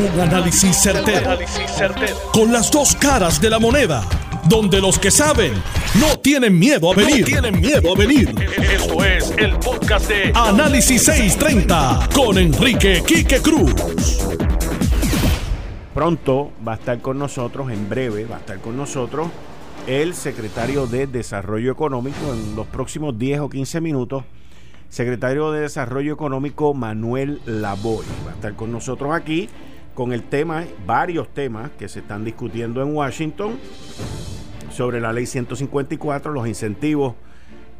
Un análisis certero, Con las dos caras de la moneda. Donde los que saben no tienen miedo a venir. tienen miedo a venir. Esto es el podcast de Análisis 630 con Enrique Quique Cruz. Pronto va a estar con nosotros, en breve va a estar con nosotros el secretario de Desarrollo Económico en los próximos 10 o 15 minutos secretario de Desarrollo Económico Manuel Lavoy. Va a estar con nosotros aquí con el tema, varios temas que se están discutiendo en Washington sobre la ley 154, los incentivos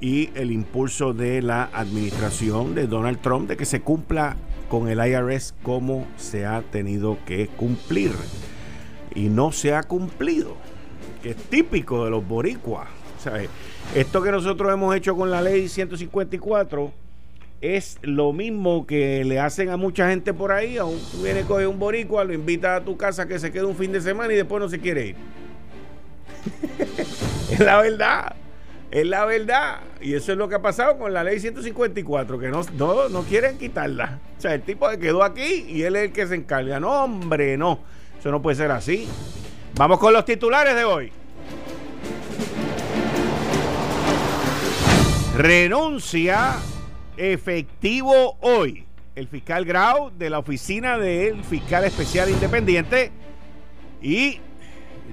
y el impulso de la administración de Donald Trump de que se cumpla con el IRS como se ha tenido que cumplir. Y no se ha cumplido, es típico de los boricuas. esto que nosotros hemos hecho con la ley 154 es lo mismo que le hacen a mucha gente por ahí. Aún tú vienes, coge un boricua, lo invita a tu casa que se quede un fin de semana y después no se quiere ir. es la verdad. Es la verdad. Y eso es lo que ha pasado con la ley 154, que no, no, no quieren quitarla. O sea, el tipo se quedó aquí y él es el que se encarga. No, hombre, no. Eso no puede ser así. Vamos con los titulares de hoy. Renuncia efectivo hoy. El fiscal Grau de la oficina del fiscal especial independiente y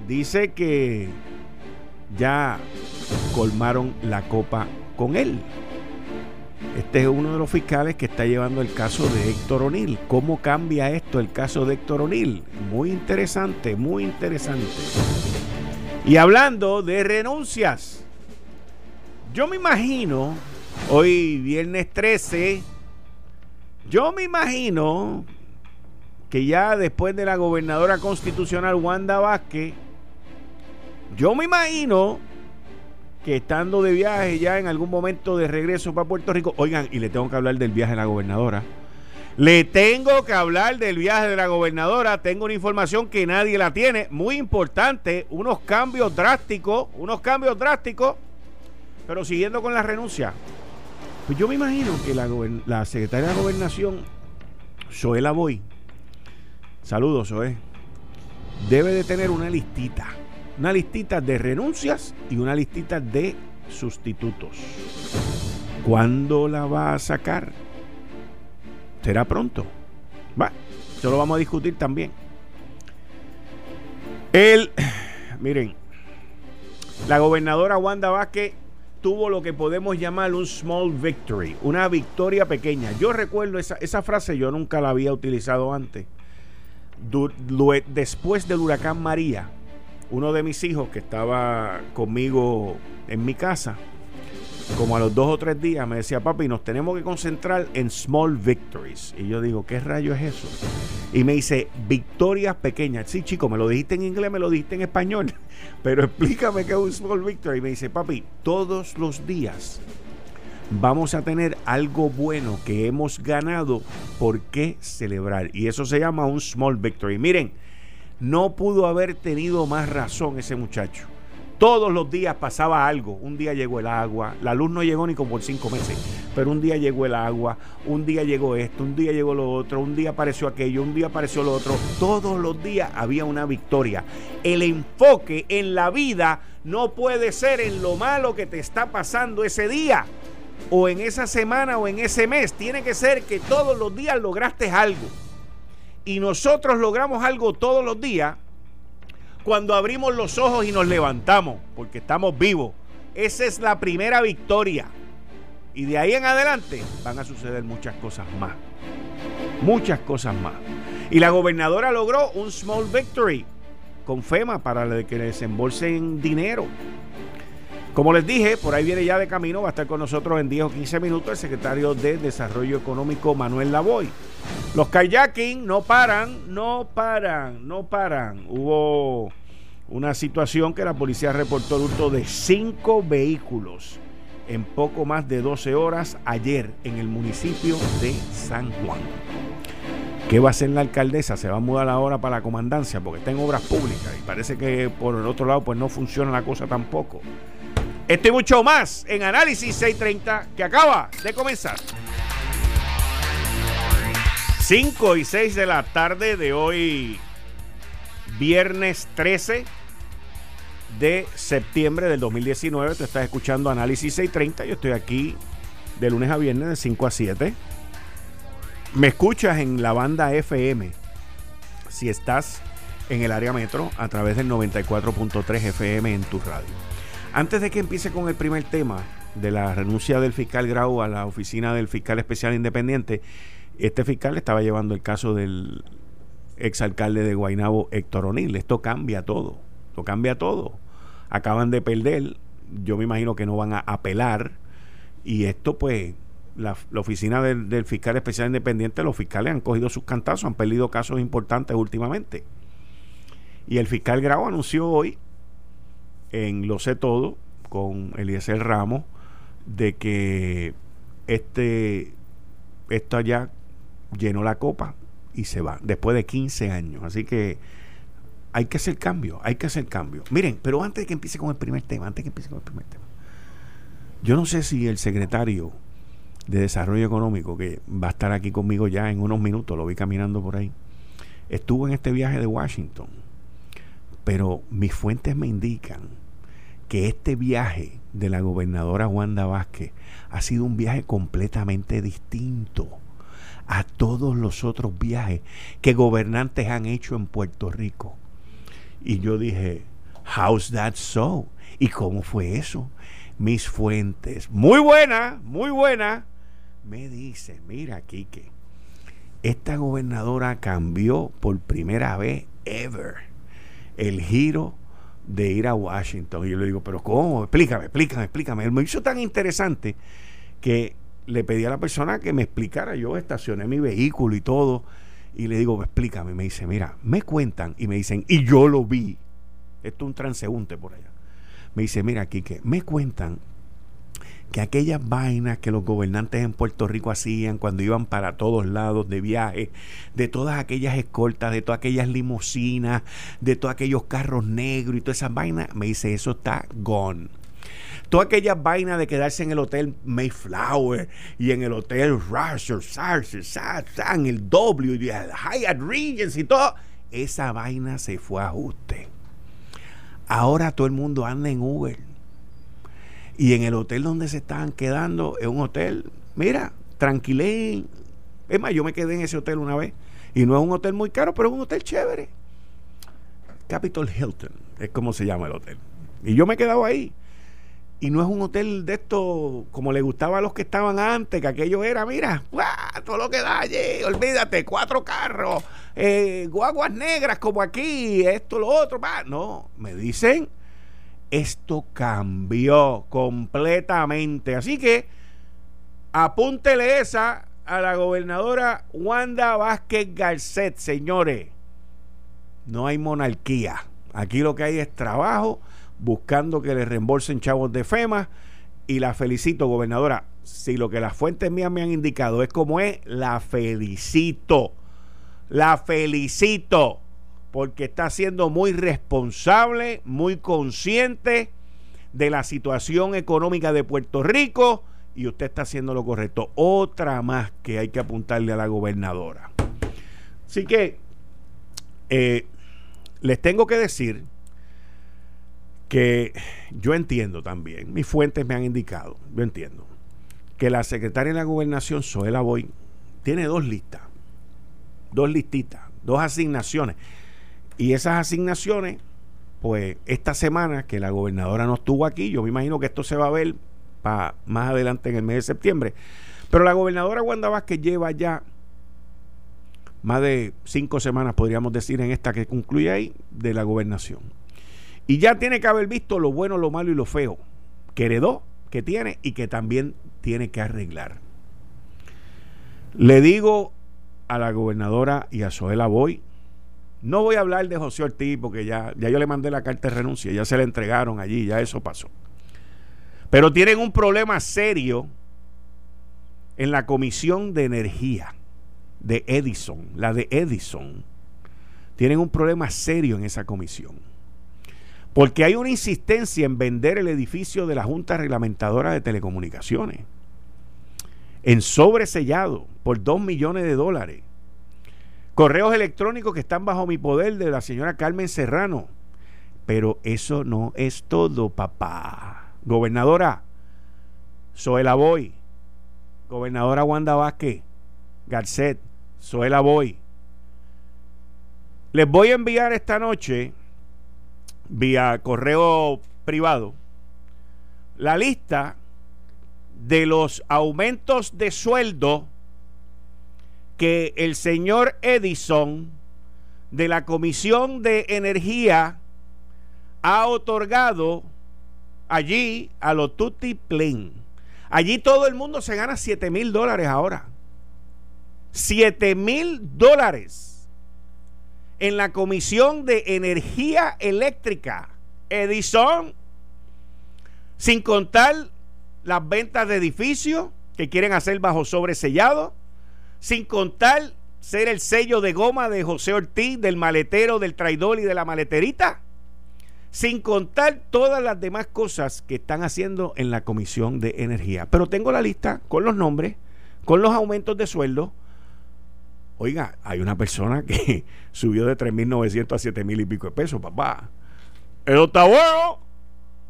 dice que ya colmaron la copa con él. Este es uno de los fiscales que está llevando el caso de Héctor O'Neill. ¿Cómo cambia esto el caso de Héctor O'Neill? Muy interesante, muy interesante. Y hablando de renuncias, yo me imagino Hoy, viernes 13, yo me imagino que ya después de la gobernadora constitucional Wanda Vázquez, yo me imagino que estando de viaje ya en algún momento de regreso para Puerto Rico, oigan, y le tengo que hablar del viaje de la gobernadora. Le tengo que hablar del viaje de la gobernadora. Tengo una información que nadie la tiene. Muy importante. Unos cambios drásticos. Unos cambios drásticos. Pero siguiendo con la renuncia. Pues yo me imagino que la, secretaria de Gobernación, Zoela Boy, saludos Zoe, debe de tener una listita, una listita de renuncias y una listita de sustitutos. ¿Cuándo la va a sacar? Será pronto. Va, eso lo vamos a discutir también. El, miren, la gobernadora Wanda Vázquez tuvo lo que podemos llamar un small victory, una victoria pequeña. Yo recuerdo esa, esa frase, yo nunca la había utilizado antes. después del huracán María, uno de mis hijos que estaba conmigo en mi casa, como a los dos o tres días me decía, papi, nos tenemos que concentrar en small victories. Y yo digo, ¿qué rayo es eso? Y me dice, victorias pequeñas. Sí, chico, me lo dijiste en inglés, me lo dijiste en español. Pero explícame qué es un small victory. Y me dice, papi, todos los días vamos a tener algo bueno que hemos ganado por qué celebrar. Y eso se llama un small victory. Miren, no pudo haber tenido más razón ese muchacho. Todos los días pasaba algo. Un día llegó el agua. La luz no llegó ni como por cinco meses. Pero un día llegó el agua. Un día llegó esto. Un día llegó lo otro. Un día apareció aquello. Un día apareció lo otro. Todos los días había una victoria. El enfoque en la vida no puede ser en lo malo que te está pasando ese día. O en esa semana o en ese mes. Tiene que ser que todos los días lograste algo. Y nosotros logramos algo todos los días cuando abrimos los ojos y nos levantamos, porque estamos vivos. Esa es la primera victoria. Y de ahí en adelante van a suceder muchas cosas más. Muchas cosas más. Y la gobernadora logró un small victory con FEMA para que desembolsen dinero. Como les dije, por ahí viene ya de camino, va a estar con nosotros en 10 o 15 minutos el secretario de Desarrollo Económico Manuel Lavoy. Los kayaking no paran, no paran, no paran. Hubo una situación que la policía reportó el hurto de cinco vehículos en poco más de 12 horas ayer en el municipio de San Juan. ¿Qué va a hacer la alcaldesa? Se va a mudar ahora para la comandancia porque está en obras públicas y parece que por el otro lado pues no funciona la cosa tampoco. Esto y mucho más en Análisis 630 que acaba de comenzar. 5 y 6 de la tarde de hoy, viernes 13 de septiembre del 2019. Te estás escuchando Análisis 630. Yo estoy aquí de lunes a viernes de 5 a 7. Me escuchas en la banda FM. Si estás en el área metro a través del 94.3 FM en tu radio. Antes de que empiece con el primer tema de la renuncia del fiscal Grau a la oficina del fiscal especial independiente, este fiscal estaba llevando el caso del exalcalde de Guaynabo, Héctor O'Neill. Esto cambia todo. Esto cambia todo. Acaban de perder. Yo me imagino que no van a apelar. Y esto, pues, la, oficina del, fiscal especial independiente, los fiscales han cogido sus cantazos, han perdido casos importantes últimamente. Y el fiscal Grau anunció hoy, en Lo sé todo, con Eliezer Ramos, de que este esto ya llenó la copa y se va, después de 15 años. Así que hay que hacer cambio, hay que hacer cambio. Miren, pero antes de que empiece con el primer tema, antes de que empiece con el primer tema, yo no sé si el secretario de Desarrollo Económico, que va a estar aquí conmigo ya en unos minutos, lo vi caminando por ahí, estuvo en este viaje de Washington. Pero mis fuentes me indican que este viaje de la gobernadora Wanda Vázquez ha sido un viaje completamente distinto a todos los otros viajes que gobernantes han hecho en Puerto Rico. Y yo dije, how's that so? ¿Y cómo fue eso? Mis fuentes, muy buena, muy buena, me dice, mira, Quique, esta gobernadora cambió por primera vez ever el giro de ir a Washington. Y yo le digo, pero ¿cómo? Explícame, explícame, explícame. Él me hizo tan interesante que le pedí a la persona que me explicara. Yo estacioné mi vehículo y todo. Y le digo, explícame. Me dice, mira, me cuentan y me dicen, y yo lo vi. Esto es un transeúnte por allá. Me dice, mira, que me cuentan que aquellas vainas que los gobernantes en Puerto Rico hacían cuando iban para todos lados de viaje, de todas aquellas escoltas, de todas aquellas limusinas, de todos aquellos carros negros y todas esas vainas, me dice, eso está gone. Todas aquellas vainas de quedarse en el hotel Mayflower y en el hotel Rusher, en el W y el Hyatt Regency y todo, esa vaina se fue a ajuste. Ahora todo el mundo anda en Uber y en el hotel donde se estaban quedando, es un hotel, mira, tranquilé. Es más, yo me quedé en ese hotel una vez. Y no es un hotel muy caro, pero es un hotel chévere. Capitol Hilton, es como se llama el hotel. Y yo me he quedado ahí. Y no es un hotel de esto como le gustaba a los que estaban antes, que aquello era, mira, todo lo que da allí, olvídate, cuatro carros, eh, guaguas negras como aquí, esto, lo otro. No, me dicen esto cambió completamente. Así que apúntele esa a la gobernadora Wanda Vázquez Garcet, señores. No hay monarquía. Aquí lo que hay es trabajo, buscando que le reembolsen chavos de FEMA. Y la felicito, gobernadora. Si lo que las fuentes mías me han indicado es como es, la felicito. La felicito porque está siendo muy responsable, muy consciente de la situación económica de Puerto Rico y usted está haciendo lo correcto. Otra más que hay que apuntarle a la gobernadora. Así que eh, les tengo que decir que yo entiendo también, mis fuentes me han indicado, yo entiendo, que la secretaria de la gobernación, Zoela Boy, tiene dos listas, dos listitas, dos asignaciones. Y esas asignaciones, pues esta semana que la gobernadora no estuvo aquí, yo me imagino que esto se va a ver para más adelante en el mes de septiembre. Pero la gobernadora Wanda Vázquez lleva ya más de cinco semanas, podríamos decir, en esta que concluye ahí, de la gobernación. Y ya tiene que haber visto lo bueno, lo malo y lo feo que heredó, que tiene y que también tiene que arreglar. Le digo a la gobernadora y a Zoela Boy no voy a hablar de José Ortiz porque ya, ya yo le mandé la carta de renuncia, ya se la entregaron allí, ya eso pasó. Pero tienen un problema serio en la Comisión de Energía de Edison, la de Edison. Tienen un problema serio en esa comisión. Porque hay una insistencia en vender el edificio de la Junta Reglamentadora de Telecomunicaciones en sobresellado por dos millones de dólares Correos electrónicos que están bajo mi poder de la señora Carmen Serrano. Pero eso no es todo, papá. Gobernadora, Zoela Boy, gobernadora Wanda Vázquez, Garcet, Zoela Boy. Les voy a enviar esta noche, vía correo privado, la lista de los aumentos de sueldo que el señor Edison de la Comisión de Energía ha otorgado allí a los Tutti Plain. Allí todo el mundo se gana 7 mil dólares ahora. 7 mil dólares en la Comisión de Energía Eléctrica. Edison, sin contar las ventas de edificios que quieren hacer bajo sobresellado, sin contar ser el sello de goma de José Ortiz, del maletero, del traidor y de la maleterita sin contar todas las demás cosas que están haciendo en la Comisión de Energía. Pero tengo la lista con los nombres, con los aumentos de sueldo. Oiga, hay una persona que subió de 3.900 a 7.000 y pico de pesos, papá. Eso está bueno.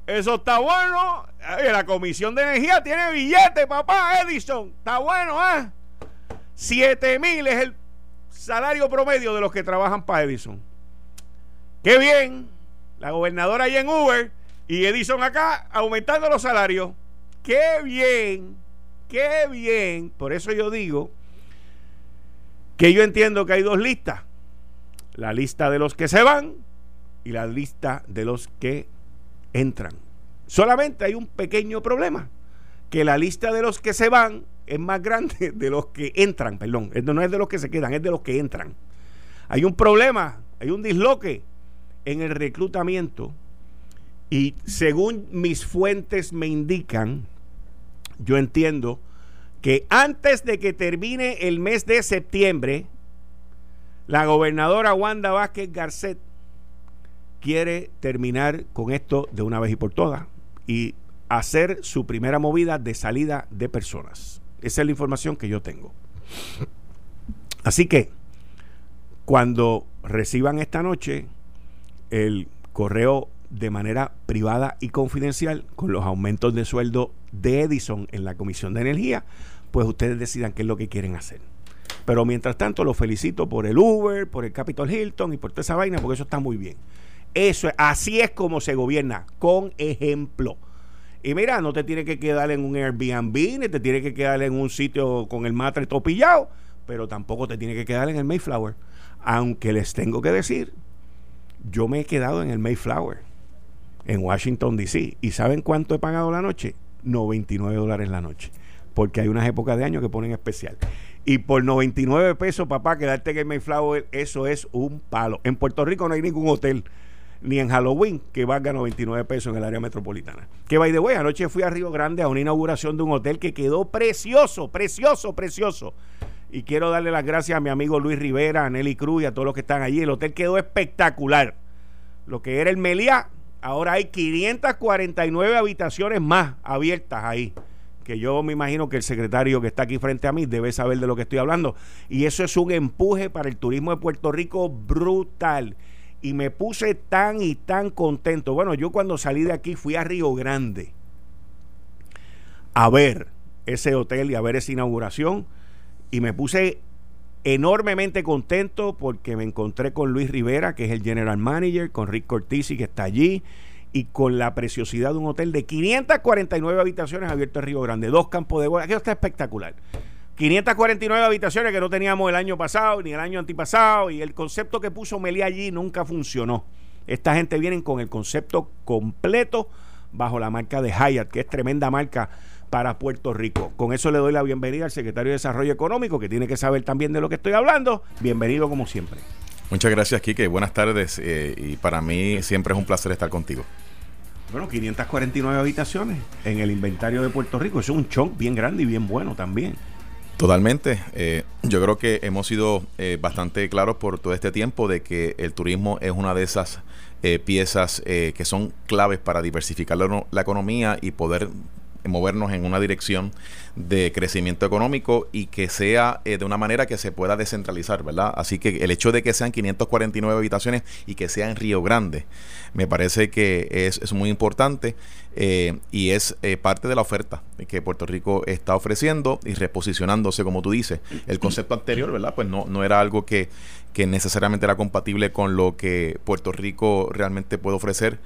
Eso está bueno. La Comisión de Energía tiene billete, papá, Edison. Está bueno, ¿eh? 7.000 es el salario promedio de los que trabajan para Edison. Qué bien la gobernadora ahí en Uber y Edison acá aumentando los salarios. ¡Qué bien! ¡Qué bien! Por eso yo digo que yo entiendo que hay dos listas. La lista de los que se van y la lista de los que entran. Solamente hay un pequeño problema, que la lista de los que se van es más grande de los que entran, perdón, no es de los que se quedan, es de los que entran. Hay un problema, hay un disloque en el reclutamiento y según mis fuentes me indican, yo entiendo que antes de que termine el mes de septiembre, la gobernadora Wanda Vázquez Garcet quiere terminar con esto de una vez y por todas y hacer su primera movida de salida de personas. Esa es la información que yo tengo. Así que, cuando reciban esta noche el correo de manera privada y confidencial con los aumentos de sueldo de Edison en la Comisión de Energía, pues ustedes decidan qué es lo que quieren hacer. Pero mientras tanto, los felicito por el Uber, por el Capitol Hilton y por toda esa vaina, porque eso está muy bien. Eso, así es como se gobierna, con ejemplo. Y mira, no te tiene que quedar en un Airbnb, ni te tiene que quedar en un sitio con el matre topillado, pero tampoco te tiene que quedar en el Mayflower. Aunque les tengo que decir yo me he quedado en el Mayflower, en Washington, D.C. ¿Y saben cuánto he pagado la noche? 99 dólares la noche. Porque hay unas épocas de año que ponen especial. Y por 99 pesos, papá, quedarte en el Mayflower, eso es un palo. En Puerto Rico no hay ningún hotel, ni en Halloween, que valga 99 pesos en el área metropolitana. Que by the way, anoche fui a Río Grande a una inauguración de un hotel que quedó precioso, precioso, precioso. Y quiero darle las gracias a mi amigo Luis Rivera, a Nelly Cruz y a todos los que están allí. El hotel quedó espectacular. Lo que era el Meliá, ahora hay 549 habitaciones más abiertas ahí. Que yo me imagino que el secretario que está aquí frente a mí debe saber de lo que estoy hablando. Y eso es un empuje para el turismo de Puerto Rico brutal. Y me puse tan y tan contento. Bueno, yo cuando salí de aquí fui a Río Grande a ver ese hotel y a ver esa inauguración y me puse enormemente contento porque me encontré con Luis Rivera, que es el general manager, con Rick Cortisi, que está allí, y con la preciosidad de un hotel de 549 habitaciones abierto en Río Grande, dos campos de bola, aquello está espectacular. 549 habitaciones que no teníamos el año pasado ni el año antipasado, y el concepto que puso Meli allí nunca funcionó. Esta gente viene con el concepto completo bajo la marca de Hyatt, que es tremenda marca para Puerto Rico. Con eso le doy la bienvenida al secretario de Desarrollo Económico, que tiene que saber también de lo que estoy hablando. Bienvenido como siempre. Muchas gracias, Kike. Buenas tardes eh, y para mí siempre es un placer estar contigo. Bueno, 549 habitaciones en el inventario de Puerto Rico. Eso es un chunk bien grande y bien bueno también. Totalmente. Eh, yo creo que hemos sido eh, bastante claros por todo este tiempo de que el turismo es una de esas piezas que son claves para diversificar la, economía y poder movernos en una dirección de crecimiento económico y que sea de una manera que se pueda descentralizar, ¿verdad? Así que el hecho de que sean 549 habitaciones y que sea en Río Grande, me parece que es, es muy importante y es parte de la oferta que Puerto Rico está ofreciendo y reposicionándose, como tú dices. El concepto anterior, ¿verdad? Pues no, no era algo que, que necesariamente era compatible con lo que Puerto Rico realmente puede ofrecer.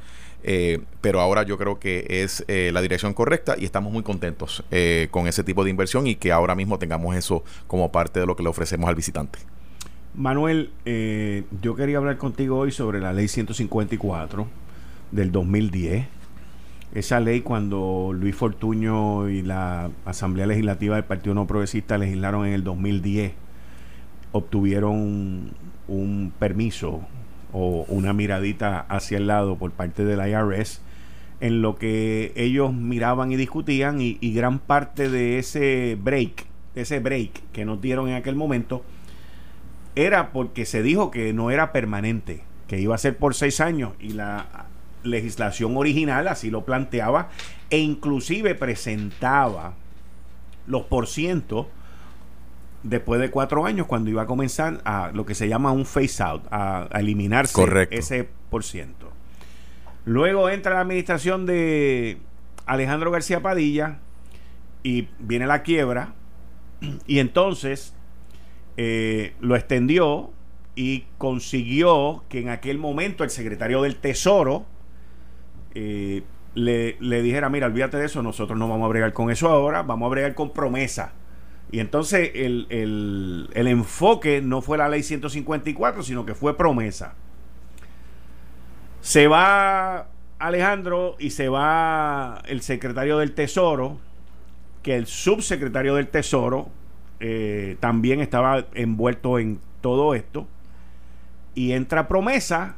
Eh, pero ahora yo creo que es eh, la dirección correcta y estamos muy contentos eh, con ese tipo de inversión y que ahora mismo tengamos eso como parte de lo que le ofrecemos al visitante. Manuel, yo quería hablar contigo hoy sobre la ley 154 del 2010. Esa ley cuando Luis Fortuño y la Asamblea Legislativa del Partido No Progresista legislaron en el 2010, obtuvieron un permiso o una miradita hacia el lado por parte del IRS en lo que ellos miraban y discutían y, gran parte de ese break, ese break que nos dieron en aquel momento, era porque se dijo que no era permanente, que iba a ser por seis años y la legislación original así lo planteaba e inclusive presentaba los porcientos después de cuatro años cuando iba a comenzar a lo que se llama un phase out, a, eliminarse ese por ciento. Luego entra la administración de Alejandro García Padilla y viene la quiebra. Y entonces eh, lo extendió y consiguió que en aquel momento el secretario del Tesoro eh, le, le dijera, mira, olvídate de eso, nosotros no vamos a bregar con eso ahora, vamos a bregar con promesa y entonces el, el, enfoque no fue la ley 154, sino que fue promesa. Se va Alejandro y se va el secretario del Tesoro, que el subsecretario del Tesoro eh, también estaba envuelto en todo esto. Y entra promesa,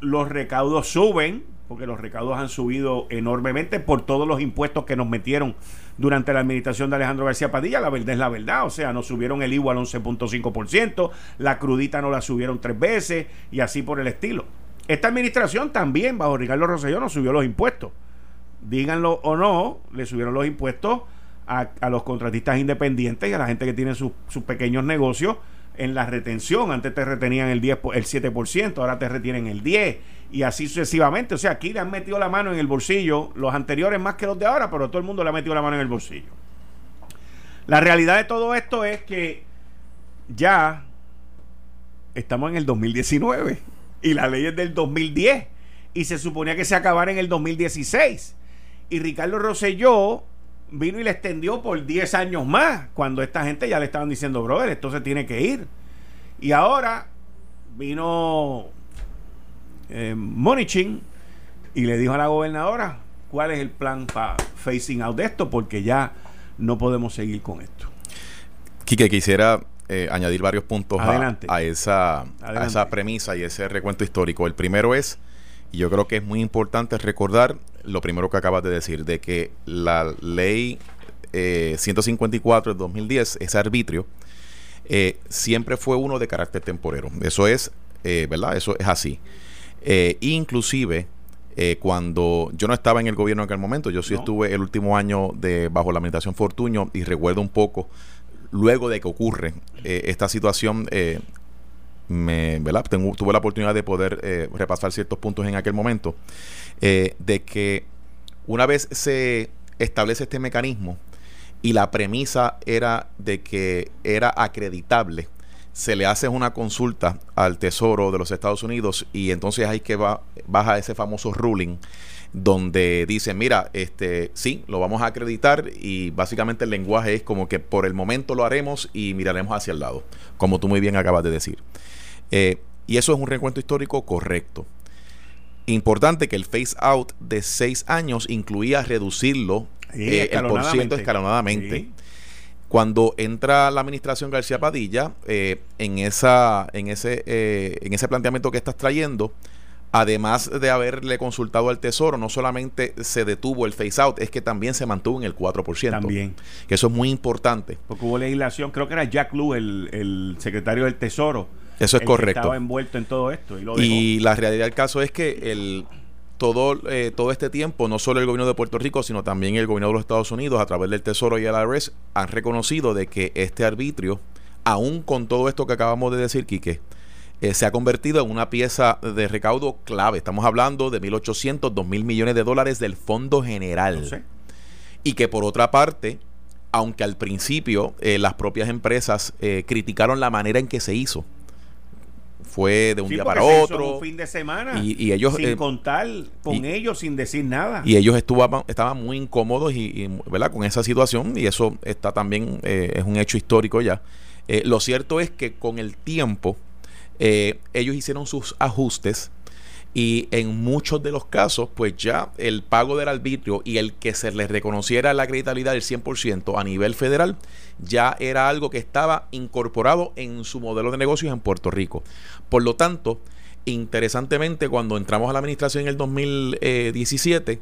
los recaudos suben, porque los recaudos han subido enormemente por todos los impuestos que nos metieron durante la administración de Alejandro García Padilla. La verdad es la verdad, o sea, nos subieron el IVA al 11.5%, la crudita no la subieron tres veces y así por el estilo. Esta administración también, bajo Ricardo Rosselló, nos subió los impuestos. Díganlo o no, le subieron los impuestos a, los contratistas independientes y a la gente que tiene sus pequeños negocios en la retención. Antes te retenían el, 10, el 7%, ahora te retienen el 10% y así sucesivamente. O sea, aquí le han metido la mano en el bolsillo, los anteriores más que los de ahora, pero todo el mundo le ha metido la mano en el bolsillo. La realidad de todo esto es que ya estamos en el 2019 y la ley es del 2010 y se suponía que se acabara en el 2016. Y Ricardo Rosselló vino y le extendió por 10 años más, cuando esta gente ya le estaban diciendo, brother, esto se tiene que ir. Y ahora vino eh, Monichin y le dijo a la gobernadora cuál es el plan para facing out de esto, porque ya no podemos seguir con esto. Quique, quisiera eh, añadir varios puntos a, esa, a esa premisa y ese recuento histórico. El primero es, y yo creo que es muy importante recordar lo primero que acabas de decir, de que la ley 154 de 2010, ese arbitrio, eh, siempre fue uno de carácter temporero. Eso es, eh, ¿verdad? Eso es así. Eh, inclusive, cuando yo no estaba en el gobierno en aquel momento, yo sí estuve el último año de bajo la administración Fortuño y recuerdo un poco, luego de que ocurre esta situación, me, tuve la oportunidad de poder repasar ciertos puntos en aquel momento, de que una vez se establece este mecanismo, y la premisa era de que era acreditable. Se le hace una consulta al Tesoro de los Estados Unidos y entonces hay que va, baja ese famoso ruling donde dice, mira, este sí, lo vamos a acreditar y básicamente el lenguaje es como que por el momento lo haremos y miraremos hacia el lado, como tú muy bien acabas de decir. Eh, y eso es un recuento histórico correcto. Importante que el phase out de seis años incluía reducirlo eh, el por ciento escalonadamente. Cuando entra la administración García Padilla, eh, en, esa, en, ese, eh, en ese planteamiento que estás trayendo, además de haberle consultado al Tesoro, no solamente se detuvo el phase out, es que también se mantuvo en el 4%. También. Que eso es muy importante. Porque hubo legislación, creo que era Jack Lew, el, el secretario del Tesoro. Eso es correcto. estaba envuelto en todo esto. Y, y la realidad del caso es que el todo, eh, todo este tiempo, no solo el gobierno de Puerto Rico, sino también el gobierno de los Estados Unidos, a través del Tesoro y el IRS, han reconocido de que este arbitrio, aún con todo esto que acabamos de decir, Quique, eh, se ha convertido en una pieza de recaudo clave. Estamos hablando de 1.800, 2.000 millones de dólares del Fondo General. Y que por otra parte, aunque al principio eh, las propias empresas criticaron la manera en que se hizo, fue de un día para otro. un fin de semana. Y, ellos. Sin contar con ellos, sin decir nada. Y ellos estuvo, estaban muy incómodos y, ¿verdad? con esa situación. Y eso está también, es un hecho histórico ya. lo cierto es que con el tiempo eh, ellos hicieron sus ajustes y en muchos de los casos, pues ya el pago del arbitrio y el que se les reconociera la acreditabilidad del 100% a nivel federal, ya era algo que estaba incorporado en su modelo de negocios en Puerto Rico. Por lo tanto, interesantemente, cuando entramos a la administración en el 2017,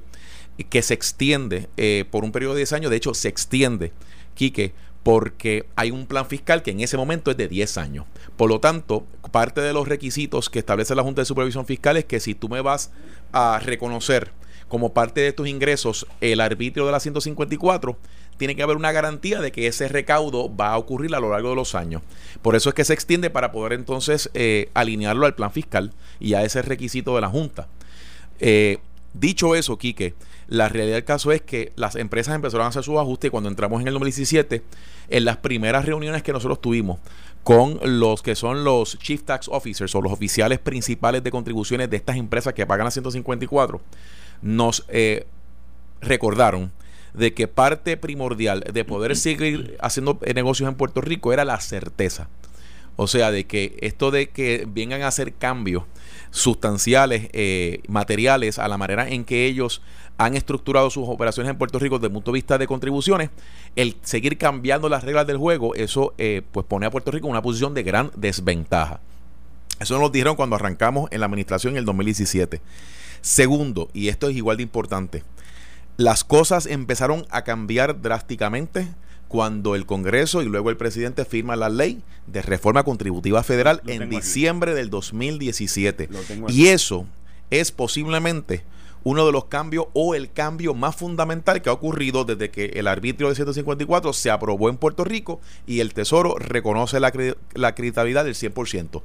que se extiende eh, por un periodo de 10 años, de hecho se extiende, Quique, porque hay un plan fiscal que en ese momento es de 10 años. Por lo tanto, parte de los requisitos que establece la Junta de Supervisión Fiscal es que si tú me vas a reconocer como parte de tus ingresos el arbitrio de la 154, tiene que haber una garantía de que ese recaudo va a ocurrir a lo largo de los años. Por eso es que se extiende para poder entonces eh, alinearlo al plan fiscal y a ese requisito de la Junta. Eh, dicho eso, Quique, la realidad del caso es que las empresas empezaron a hacer sus ajustes y cuando entramos en el 2017, en las primeras reuniones que nosotros tuvimos con los que son los Chief Tax Officers o los oficiales principales de contribuciones de estas empresas que pagan a 154, nos eh, recordaron de que parte primordial de poder seguir haciendo negocios en Puerto Rico era la certeza. O sea, de que esto de que vengan a hacer cambios sustanciales, eh, materiales, a la manera en que ellos han estructurado sus operaciones en Puerto Rico desde el punto de vista de contribuciones, el seguir cambiando las reglas del juego, eso eh, pues pone a Puerto Rico en una posición de gran desventaja. Eso nos dijeron cuando arrancamos en la administración en el 2017. Segundo, y esto es igual de importante, las cosas empezaron a cambiar drásticamente cuando el Congreso y luego el presidente firma la ley de reforma contributiva federal en diciembre del 2017. Y eso es posiblemente uno de los cambios o el cambio más fundamental que ha ocurrido desde que el arbitrio de 154 se aprobó en Puerto Rico y el Tesoro reconoce la, la acreditabilidad del 100%.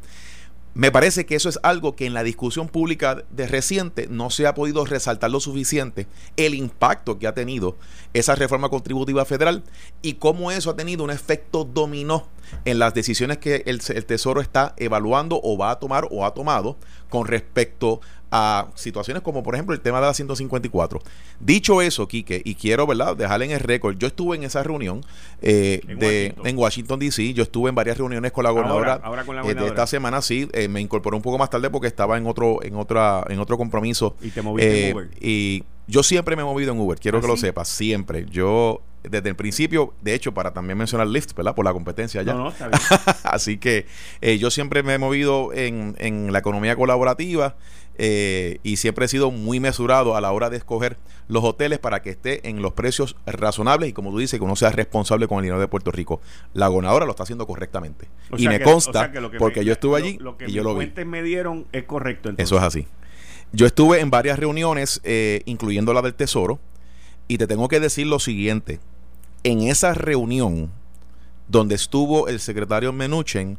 Me parece que eso es algo que en la discusión pública de reciente no se ha podido resaltar lo suficiente, el impacto que ha tenido esa reforma contributiva federal y cómo eso ha tenido un efecto dominó en las decisiones que el, Tesoro está evaluando o va a tomar o ha tomado con respecto a situaciones como por ejemplo el tema de la 154. Dicho eso, Quique, y quiero ¿verdad? dejarle en el récord, yo estuve en esa reunión eh, ¿En, de, Washington? en Washington, D.C., yo estuve en varias reuniones con la gobernadora, eh, de esta semana, sí, eh, me incorporé un poco más tarde porque estaba en otro, en otra, en otro compromiso. Y te moviste en Uber. Y yo siempre me he movido en Uber, quiero ¿Ah, que lo sepas, siempre. Yo desde el principio, de hecho, para también mencionar Lyft, ¿verdad? Por la competencia ya. No, no, está bien. Así que yo siempre me he movido en, en la economía colaborativa. Eh, y siempre he sido muy mesurado a la hora de escoger los hoteles para que esté en los precios razonables y como tú dices, que uno sea responsable con el dinero de Puerto Rico. La gobernadora lo está haciendo correctamente. y me consta, porque yo estuve allí y yo lo vi. me dieron es correcto. Eso es así. Yo estuve en varias reuniones, eh, incluyendo la del Tesoro, y te tengo que decir lo siguiente. En esa reunión donde estuvo el secretario Menuchen,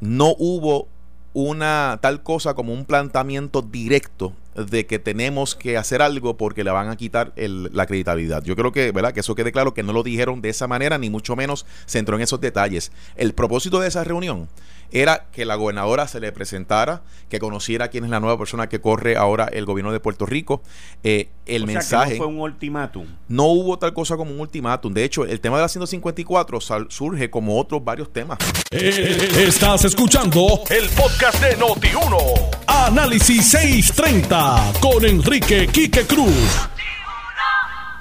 no hubo una tal cosa como un planteamiento directo de que tenemos que hacer algo porque le van a quitar la acreditabilidad. Yo creo que, ¿verdad? que eso quede claro que no lo dijeron de esa manera, ni mucho menos se entró en esos detalles. El propósito de esa reunión era que la gobernadora se le presentara, que conociera quién es la nueva persona que corre ahora el gobierno de Puerto Rico. Eh, el mensaje. no fue un ultimátum. No hubo tal cosa como un ultimátum. De hecho, el tema de la 154 surge como otros varios temas. Eh, estás escuchando el podcast de Noti1. Análisis 630 con Enrique Quique Cruz.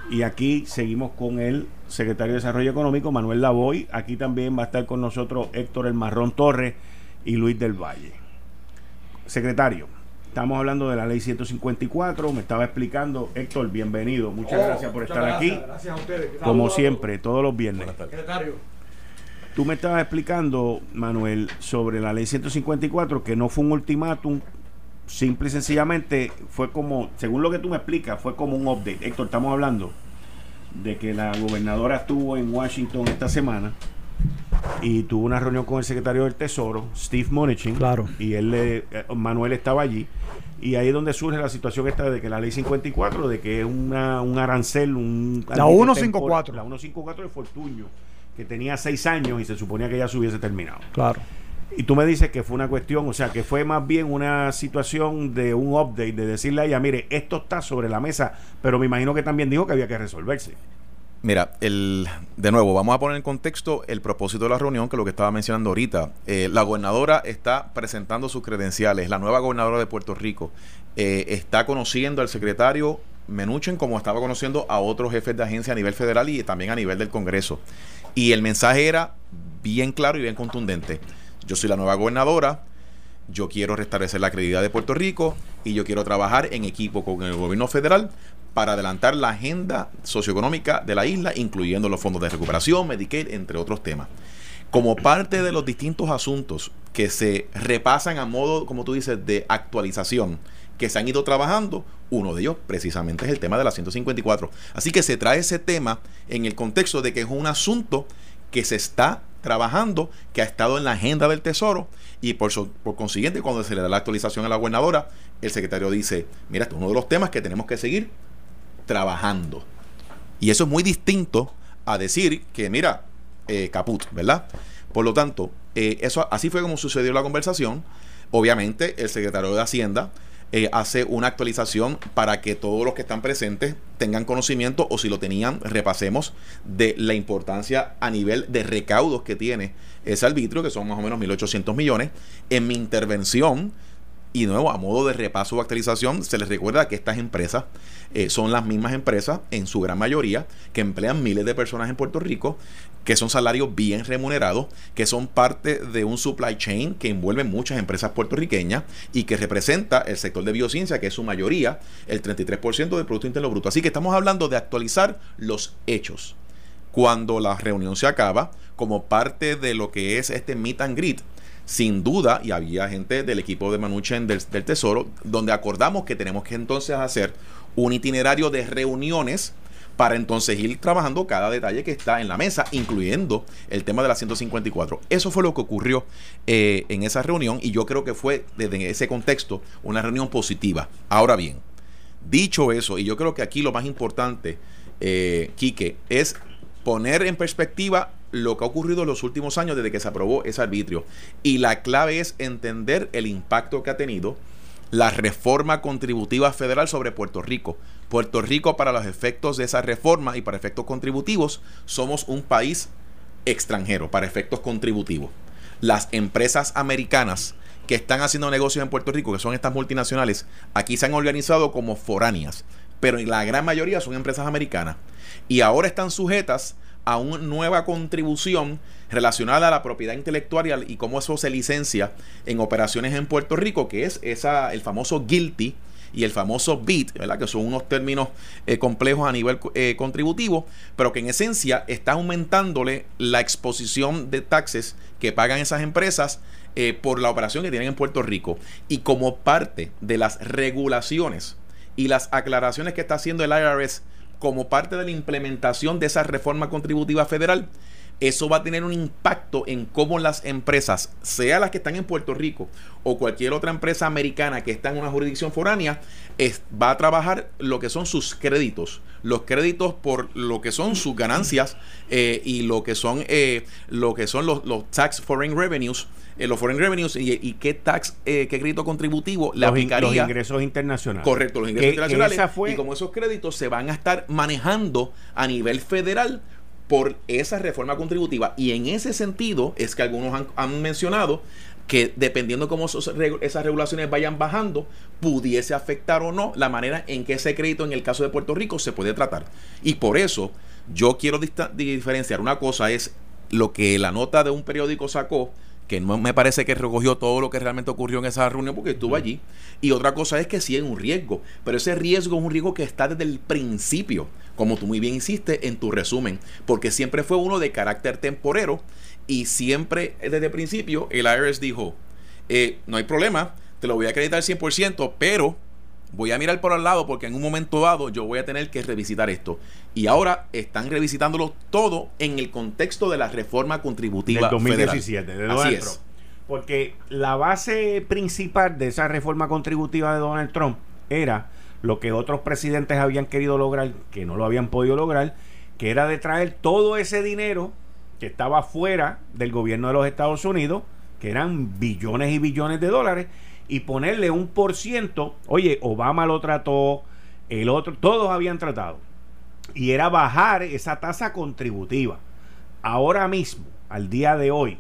Y aquí seguimos con el secretario de Desarrollo Económico, Manuel Lavoy. Aquí también va a estar con nosotros Héctor El Marrón Torres y Luis del Valle. Secretario, estamos hablando de la ley 154. Me estaba explicando, Héctor, bienvenido. Muchas oh, gracias por estar aquí. Gracias a ustedes. Como siempre, todos los viernes. Secretario. Tú me estabas explicando, Manuel, sobre la ley 154, que no fue un ultimátum, simple y sencillamente fue como, según lo que tú me explicas, fue como un update. Héctor, estamos hablando de que la gobernadora estuvo en Washington esta semana y tuvo una reunión con el secretario del Tesoro, Steve Mnuchin. Claro. Y él, eh, Manuel estaba allí. Y ahí es donde surge la situación esta de que la ley 54, de que es una, un arancel, un... La 154. La 154 de Fortuño, que tenía seis años y se suponía que ya se hubiese terminado. Claro. Y tú me dices que fue una cuestión, o sea, que fue más bien una situación de un update, de decirle a ella, mire, esto está sobre la mesa, pero me imagino que también dijo que había que resolverse. Mira, el, de nuevo, vamos a poner en contexto el propósito de la reunión, que es lo que estaba mencionando ahorita. Eh, la gobernadora está presentando sus credenciales, la nueva gobernadora de Puerto Rico eh, está conociendo al secretario Menuchen como estaba conociendo a otros jefes de agencia a nivel federal y también a nivel del Congreso. Y el mensaje era bien claro y bien contundente. Yo soy la nueva gobernadora, yo quiero restablecer la credibilidad de Puerto Rico y yo quiero trabajar en equipo con el gobierno federal para adelantar la agenda socioeconómica de la isla, incluyendo los fondos de recuperación, Medicaid, entre otros temas. Como parte de los distintos asuntos que se repasan a modo, como tú dices, de actualización, que se han ido trabajando, uno de ellos precisamente es el tema de la 154. Así que se trae ese tema en el contexto de que es un asunto que se está trabajando, que ha estado en la agenda del Tesoro y por, consiguiente cuando se le da la actualización a la gobernadora, el secretario dice, mira, esto es uno de los temas que tenemos que seguir trabajando. Y eso es muy distinto a decir que, mira, eh, caput, ¿verdad? Por lo tanto, eh, eso así fue como sucedió la conversación. Obviamente, el secretario de Hacienda eh, hace una actualización para que todos los que están presentes tengan conocimiento o si lo tenían, repasemos de la importancia a nivel de recaudos que tiene ese arbitrio, que son más o menos 1.800 millones. En mi intervención, y nuevo, a modo de repaso o actualización, se les recuerda que estas empresas eh, son las mismas empresas, en su gran mayoría, que emplean miles de personas en Puerto Rico, que son salarios bien remunerados, que son parte de un supply chain que envuelve muchas empresas puertorriqueñas y que representa el sector de biociencia, que es su mayoría, el 33% del Producto Interno Bruto. Así que estamos hablando de actualizar los hechos. Cuando la reunión se acaba, como parte de lo que es este meet and greet, sin duda, y había gente del equipo de Manuchen del, Tesoro, donde acordamos que tenemos que entonces hacer un itinerario de reuniones para entonces ir trabajando cada detalle que está en la mesa, incluyendo el tema de la 154. Eso fue lo que ocurrió eh, en esa reunión y yo creo que fue desde ese contexto una reunión positiva. Ahora bien, dicho eso, y yo creo que aquí lo más importante, eh, Quique, es poner en perspectiva lo que ha ocurrido en los últimos años desde que se aprobó ese arbitrio. Y la clave es entender el impacto que ha tenido la reforma contributiva federal sobre Puerto Rico. Puerto Rico, para los efectos de esa reforma y para efectos contributivos, somos un país extranjero, para efectos contributivos. Las empresas americanas que están haciendo negocios en Puerto Rico, que son estas multinacionales, aquí se han organizado como foráneas, pero la gran mayoría son empresas americanas. Y ahora están sujetas a una nueva contribución relacionada a la propiedad intelectual y cómo eso se licencia en operaciones en Puerto Rico, que es esa, el famoso guilty y el famoso BIT, ¿verdad? que son unos términos eh, complejos a nivel eh, contributivo, pero que en esencia está aumentándole la exposición de taxes que pagan esas empresas eh, por la operación que tienen en Puerto Rico. Y como parte de las regulaciones y las aclaraciones que está haciendo el IRS como parte de la implementación de esa reforma contributiva federal, eso va a tener un impacto en cómo las empresas, sea las que están en Puerto Rico o cualquier otra empresa americana que está en una jurisdicción foránea, va a trabajar lo que son sus créditos, los créditos por lo que son sus ganancias eh, y lo que son eh, lo que son los, tax foreign revenues eh, los foreign revenues y, qué tax, qué crédito contributivo le aplicaría. los ingresos internacionales. Correcto, los ingresos internacionales. y como esos créditos se van a estar manejando a nivel federal por esa reforma contributiva. Y en ese sentido es que algunos han, mencionado que dependiendo cómo esas regulaciones vayan bajando, pudiese afectar o no la manera en que ese crédito en el caso de Puerto Rico se puede tratar. Y por eso yo quiero diferenciar. Una cosa es lo que la nota de un periódico sacó que no me parece que recogió todo lo que realmente ocurrió en esa reunión porque estuvo allí. Y otra cosa es que sí hay un riesgo, pero ese riesgo es un riesgo que está desde el principio, como tú muy bien hiciste en tu resumen, porque siempre fue uno de carácter temporero y siempre desde el principio el IRS dijo, eh, no hay problema, te lo voy a acreditar 100%, pero voy a mirar por al lado porque en un momento dado yo voy a tener que revisitar esto. Y ahora están revisitándolo todo en el contexto de la reforma contributiva del 2017, de Donald Trump. Porque la base principal de esa reforma contributiva de Donald Trump era lo que otros presidentes habían querido lograr, que no lo habían podido lograr, que era de traer todo ese dinero que estaba fuera del gobierno de los Estados Unidos, que eran billones y billones de dólares, y ponerle un por ciento, oye, Obama lo trató, el otro, todos habían tratado, y era bajar esa tasa contributiva. Ahora mismo, al día de hoy,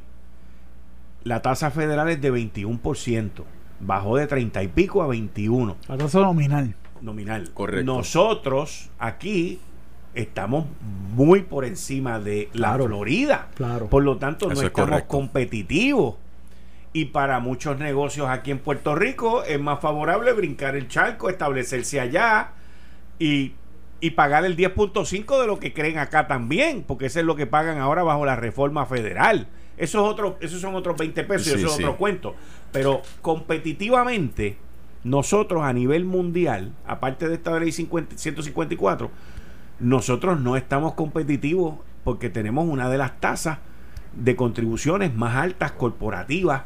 la tasa federal es de 21%, bajó de 30 y pico a 21. La tasa nominal nominal. Correcto. Nosotros aquí estamos muy por encima de la Florida. Claro. Por lo tanto, no estamos competitivos. Y para muchos negocios aquí en Puerto Rico es más favorable brincar el charco, establecerse allá y, y pagar el 10.5 de lo que creen acá también, porque eso es lo que pagan ahora bajo la reforma federal. Eso es otro, esos son otros 20 pesos y eso es otro cuento. Pero competitivamente, nosotros a nivel mundial, aparte de esta ley 154, nosotros no estamos competitivos porque tenemos una de las tasas de contribuciones más altas corporativas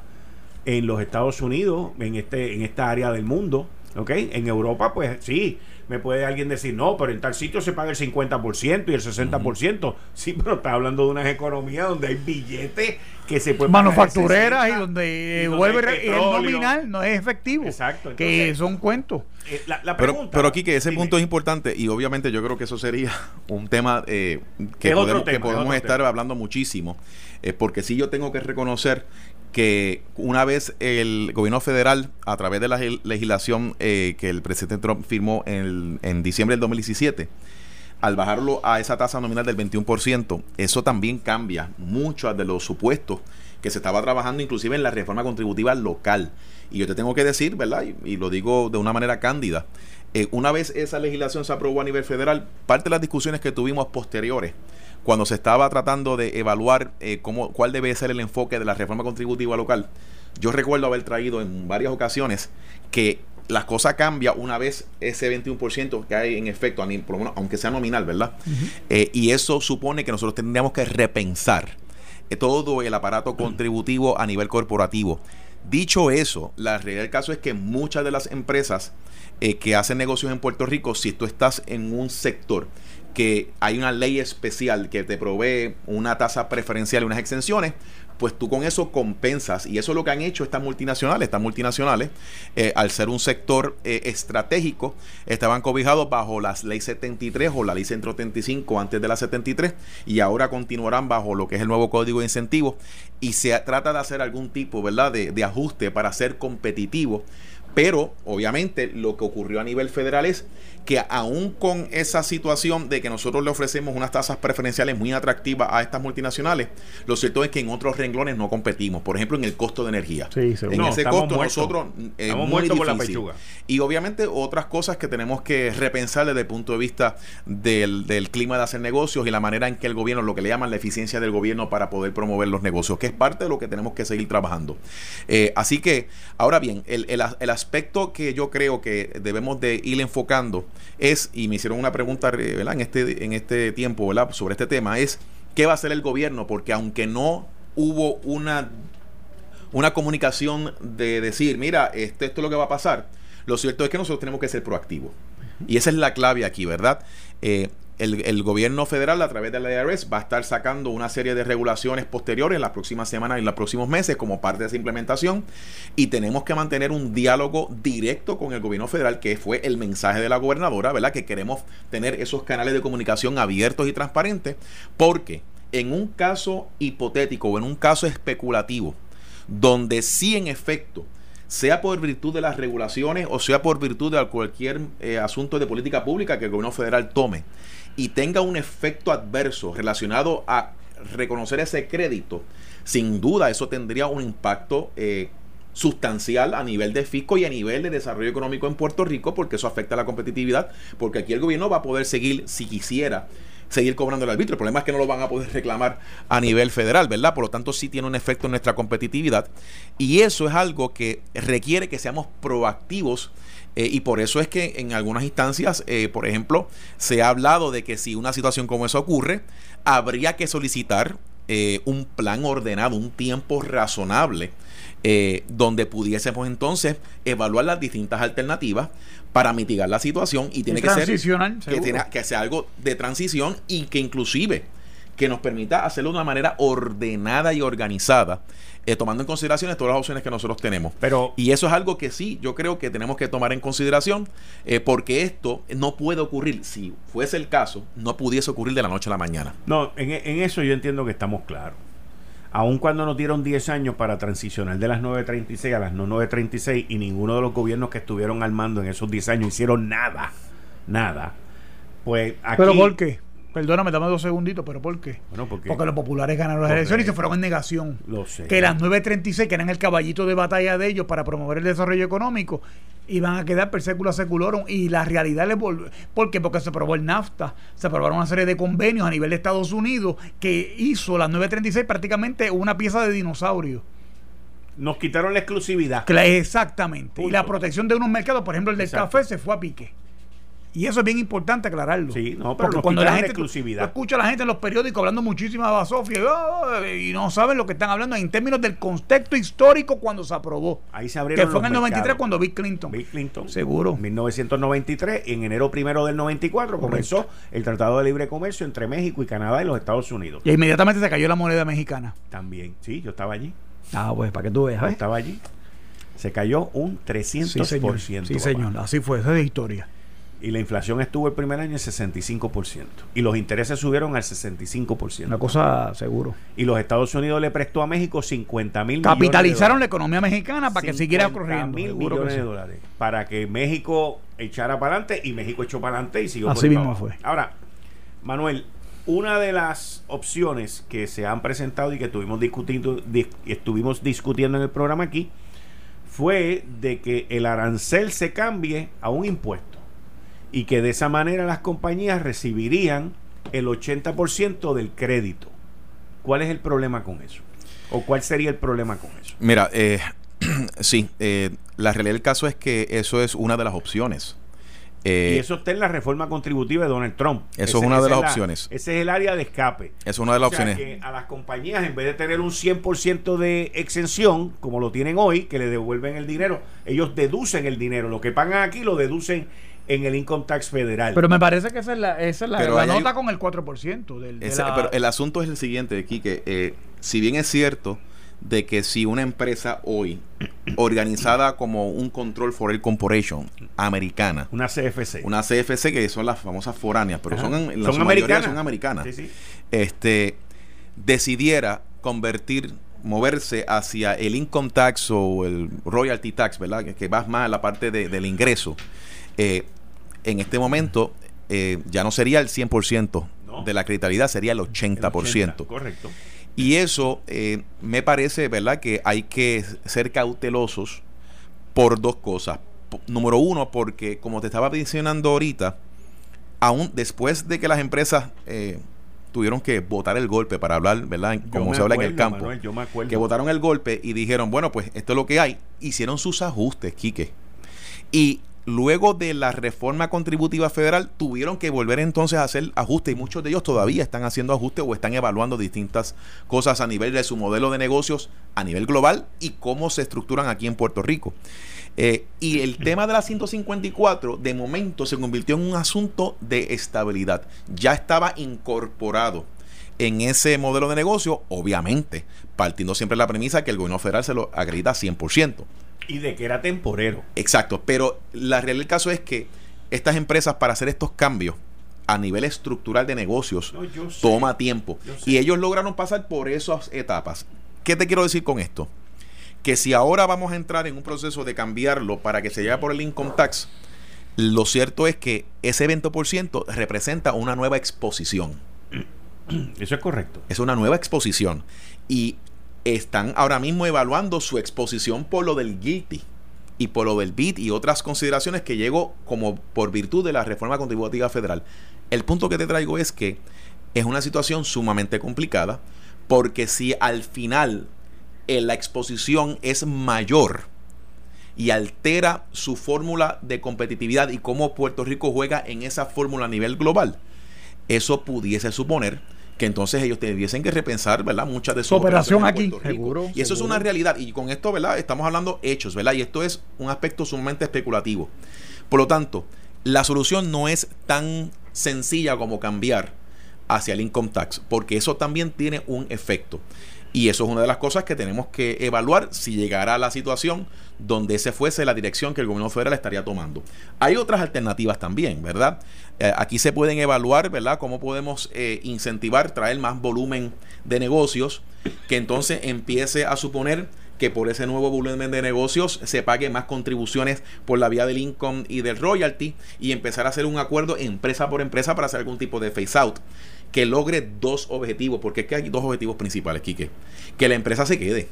en los Estados Unidos, en este en esta área del mundo, ¿ok? En Europa, pues sí, me puede alguien decir, no, pero en tal sitio se paga el 50% y el 60%. Sí, pero está hablando de unas economías donde hay billetes que se pueden Manufactureras y donde vuelve el nominal, no es efectivo. Exacto. que son cuentos. Eh, la, pregunta, pero, aquí que ese punto es importante y obviamente yo creo que eso sería un tema eh, que, podemos, que podemos estar hablando muchísimo. Eh, porque si yo tengo que reconocer que una vez el gobierno federal, a través de la legislación eh, que el presidente Trump firmó en, en, diciembre del 2017, al bajarlo a esa tasa nominal del 21%, eso también cambia muchos de los supuestos que se estaba trabajando inclusive en la reforma contributiva local. Y yo te tengo que decir, ¿verdad? Y, lo digo de una manera cándida, eh, una vez esa legislación se aprobó a nivel federal, parte de las discusiones que tuvimos posteriores cuando se estaba tratando de evaluar eh, cómo, cuál debe ser el enfoque de la reforma contributiva local, yo recuerdo haber traído en varias ocasiones que las cosas cambian una vez ese 21% que hay en efecto, por lo menos, aunque sea nominal, ¿verdad? Eh, y eso supone que nosotros tendríamos que repensar eh, todo el aparato contributivo a nivel corporativo. Dicho eso, la realidad del caso es que muchas de las empresas que hacen negocios en Puerto Rico, si tú estás en un sector que hay una ley especial que te provee una tasa preferencial y unas exenciones, pues tú con eso compensas. Y eso es lo que han hecho estas multinacionales. Estas multinacionales, eh, al ser un sector eh, estratégico, estaban cobijados bajo la ley 73 o la ley 135 antes de la 73 y ahora continuarán bajo lo que es el nuevo código de incentivos. Y se trata de hacer algún tipo, ¿verdad?, de, de ajuste para ser competitivo. Pero, obviamente, lo que ocurrió a nivel federal es que aún con esa situación de que nosotros le ofrecemos unas tasas preferenciales muy atractivas a estas multinacionales, lo cierto es que en otros renglones no competimos. Por ejemplo, en el costo de energía. en ese costo nosotros es muy difícil. y obviamente otras cosas que tenemos que repensar desde el punto de vista del, clima de hacer negocios y la manera en que el gobierno, lo que le llaman la eficiencia del gobierno para poder promover los negocios, que es parte de lo que tenemos que seguir trabajando. Eh, así que, ahora bien, el, el aspecto que yo creo que debemos de ir enfocando es, y me hicieron una pregunta ¿verdad? En, este, en este tiempo ¿verdad? sobre este tema, es ¿qué va a hacer el gobierno? Porque aunque no hubo una, una comunicación de decir, mira, este, esto es lo que va a pasar, lo cierto es que nosotros tenemos que ser proactivos. Y esa es la clave aquí, ¿verdad? Eh, el, gobierno federal a través de la IRS va a estar sacando una serie de regulaciones posteriores en las próximas semanas y en los próximos meses como parte de esa implementación y tenemos que mantener un diálogo directo con el gobierno federal que fue el mensaje de la gobernadora, ¿verdad? Que queremos tener esos canales de comunicación abiertos y transparentes porque en un caso hipotético o en un caso especulativo donde sí en efecto sea por virtud de las regulaciones o sea por virtud de cualquier eh, asunto de política pública que el gobierno federal tome, y tenga un efecto adverso relacionado a reconocer ese crédito, sin duda eso tendría un impacto eh, sustancial a nivel de fisco y a nivel de desarrollo económico en Puerto Rico, porque eso afecta a la competitividad, porque aquí el gobierno va a poder seguir, si quisiera, seguir cobrando el arbitrio. El problema es que no lo van a poder reclamar a nivel federal, ¿verdad? Por lo tanto, sí tiene un efecto en nuestra competitividad. Y eso es algo que requiere que seamos proactivos. Eh, y por eso es que en algunas instancias, eh, por ejemplo, se ha hablado de que si una situación como esa ocurre, habría que solicitar eh, un plan ordenado, un tiempo razonable, donde pudiésemos entonces evaluar las distintas alternativas para mitigar la situación y tiene que ser que, tiene, que sea algo de transición y que inclusive que nos permita hacerlo de una manera ordenada y organizada, eh, tomando en consideración todas las opciones que nosotros tenemos. Pero, y eso es algo que sí, yo creo que tenemos que tomar en consideración, eh, porque esto no puede ocurrir, si fuese el caso, no pudiese ocurrir de la noche a la mañana. No, en, en eso yo entiendo que estamos claros aun cuando nos dieron 10 años para transicionar de las 936 a las no 936 y ninguno de los gobiernos que estuvieron al mando en esos 10 años hicieron nada, nada, pues aquí... ¿Pero por qué? Perdóname, dame dos segunditos, pero ¿por qué? Bueno, porque, porque los populares ganaron las elecciones y se fueron en negación. Lo sé. Que las 936, que eran el caballito de batalla de ellos para promover el desarrollo económico, iban a quedar per secula seculorum. Y la realidad les volvió. ¿Por qué? Porque se aprobó el NAFTA, se aprobaron una serie de convenios a nivel de Estados Unidos que hizo las 936 prácticamente una pieza de dinosaurio. Nos quitaron la exclusividad. Exactamente. Y la protección de unos mercados, por ejemplo, el del café, se fue a pique. Y eso es bien importante aclararlo. Sí, no, pero cuando la gente exclusividad. escucha a la gente en los periódicos hablando muchísima basofia y no saben lo que están hablando en términos del contexto histórico cuando se aprobó. Ahí se abrieron Que fue en el 93 cuando Bill Clinton. Bill Clinton. Seguro. 1993, en enero primero del 94 comenzó el Tratado de Libre Comercio entre México y Canadá y los Estados Unidos. Y inmediatamente se cayó la moneda mexicana. También, sí, yo estaba allí. Ah, pues para que tú veas. Yo ¿eh? estaba allí. Se cayó un 300%. Sí, señor. Sí, señor. Así fue, esa es de historia y la inflación estuvo el primer año en 65%. Y los intereses subieron al 65%. Una cosa seguro. Y los Estados Unidos le prestó a México 50 mil millones. Capitalizaron la economía mexicana para que siguiera corriendo. mil millones de dólares. Para que México echara para adelante y México echó para adelante y siguió Así mismo fue. Ahora, Manuel, una de las opciones que se han presentado y que estuvimos discutiendo, estuvimos discutiendo en el programa aquí fue de que el arancel se cambie a un impuesto y que de esa manera las compañías recibirían el 80% del crédito. ¿Cuál es el problema con eso? ¿O cuál sería el problema con eso? Mira, eh, sí, eh, la realidad del caso es que eso es una de las opciones. Eh, y eso está en la reforma contributiva de Donald Trump. Eso es una de las opciones. Ese es el área de escape. Es una de las opciones. Que a las compañías, en vez de tener un 100% de exención, como lo tienen hoy, que le devuelven el dinero, ellos deducen el dinero. Lo que pagan aquí lo deducen en el income tax federal. Pero me parece que esa es la, esa es la, nota con el 4%. Del, Pero el asunto es el siguiente, aquí que eh, si bien es cierto de que si una empresa hoy organizada como un Control Foreign Corporation americana, una CFC, una CFC que son las famosas foráneas, pero son, son americanas, son americanas, este decidiera convertir moverse hacia el income tax o el royalty tax, ¿verdad? Que, que va más a la parte del ingreso. Eh, en este momento eh, ya no sería el 100% de la acreditabilidad, sería el 80%. correcto. Y eso eh, me parece, ¿verdad?, que hay que ser cautelosos por dos cosas. número uno, porque como te estaba mencionando ahorita, aún después de que las empresas eh, tuvieron que votar el golpe para hablar, ¿verdad? Como se habla en el campo. que votaron el golpe y dijeron, bueno, pues esto es lo que hay. Hicieron sus ajustes, Quique. Y luego de la reforma contributiva federal tuvieron que volver entonces a hacer ajustes y muchos de ellos todavía están haciendo ajustes o están evaluando distintas cosas a nivel de su modelo de negocios a nivel global y cómo se estructuran aquí en Puerto Rico. Eh, y el tema de la 154 de momento se convirtió en un asunto de estabilidad. Ya estaba incorporado en ese modelo de negocio, obviamente, partiendo siempre de la premisa que el gobierno federal se lo acredita 100%. Y de que era temporero. Exacto, pero la realidad del caso es que estas empresas para hacer estos cambios a nivel estructural de negocios toma tiempo. Y ellos lograron pasar por esas etapas. ¿Qué te quiero decir con esto? Que si ahora vamos a entrar en un proceso de cambiarlo para que se lleve por el income tax, lo cierto es que ese 20% representa una nueva exposición. Eso es correcto. Es una nueva exposición. Y están ahora mismo evaluando su exposición por lo del guilty y por lo del BIT y otras consideraciones que llegó como por virtud de la reforma contributiva federal. El punto que te traigo es que es una situación sumamente complicada porque si al final eh, la exposición es mayor y altera su fórmula de competitividad y cómo Puerto Rico juega en esa fórmula a nivel global, eso pudiese suponer que entonces ellos tuviesen que repensar, ¿verdad? Muchas de sus operación aquí, seguro. Y eso es una realidad. Y con esto, ¿verdad? Estamos hablando hechos, ¿verdad? Y esto es un aspecto sumamente especulativo. Por lo tanto, la solución no es tan sencilla como cambiar hacia el income tax, porque eso también tiene un efecto. Y eso es una de las cosas que tenemos que evaluar si llegara a la situación donde ese fuese la dirección que el gobierno federal estaría tomando. Hay otras alternativas también, ¿verdad? Eh, aquí se pueden evaluar, ¿verdad? Cómo podemos eh, incentivar, traer más volumen de negocios, que entonces empiece a suponer que por ese nuevo volumen de negocios se pague más contribuciones por la vía del income y del royalty y empezar a hacer un acuerdo empresa por empresa para hacer algún tipo de phase out que logre dos objetivos, porque es que hay dos objetivos principales, Quique. Que la empresa se quede.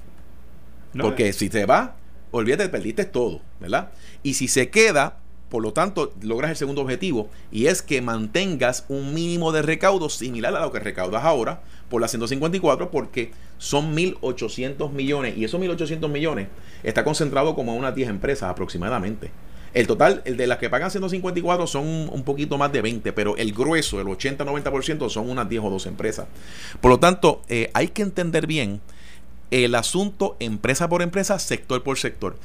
porque eh. si se va, olvídate, perdiste todo, ¿verdad? Y si se queda, por lo tanto, logras el segundo objetivo y es que mantengas un mínimo de recaudo similar a lo que recaudas ahora por la 154 porque son 1.800 millones y esos 1.800 millones está concentrado como a unas 10 empresas aproximadamente. El total, el de las que pagan 154 son un poquito más de 20, pero el grueso, el 80-90% son unas 10 o 12 empresas. Por lo tanto, eh, hay que entender bien el asunto empresa por empresa, sector por sector.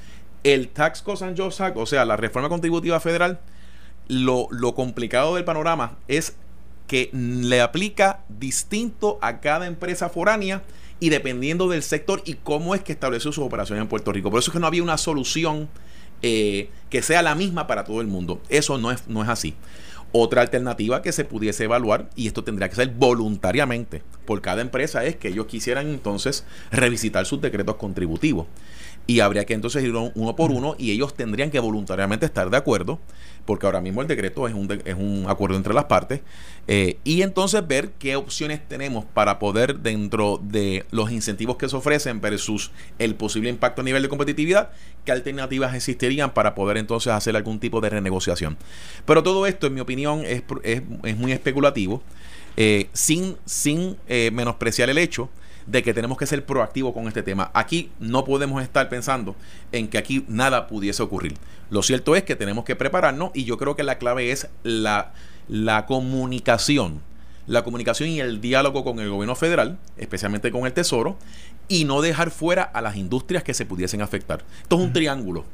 El Tax Cost and Jobs Act, o sea, la reforma contributiva federal, lo, lo complicado del panorama es que le aplica distinto a cada empresa foránea y dependiendo del sector y cómo es que estableció sus operaciones en Puerto Rico. Por eso es que no había una solución eh, que sea la misma para todo el mundo. Eso no es, no es así. Otra alternativa que se pudiese evaluar, y esto tendría que ser voluntariamente por cada empresa, es que ellos quisieran entonces revisitar sus decretos contributivos. Y habría que entonces ir uno por uno y ellos tendrían que voluntariamente estar de acuerdo porque ahora mismo el decreto es un, es un acuerdo entre las partes, eh, y entonces ver qué opciones tenemos para poder, dentro de los incentivos que se ofrecen versus el posible impacto a nivel de competitividad, qué alternativas existirían para poder entonces hacer algún tipo de renegociación. Pero todo esto, en mi opinión, es, es, muy especulativo, eh, sin, sin eh, menospreciar el hecho de que tenemos que ser proactivos con este tema. Aquí no podemos estar pensando en que aquí nada pudiese ocurrir. Lo cierto es que tenemos que prepararnos y yo creo que la clave es la, la comunicación. La comunicación y el diálogo con el gobierno federal, especialmente con el Tesoro, y no dejar fuera a las industrias que se pudiesen afectar. Esto es un triángulo.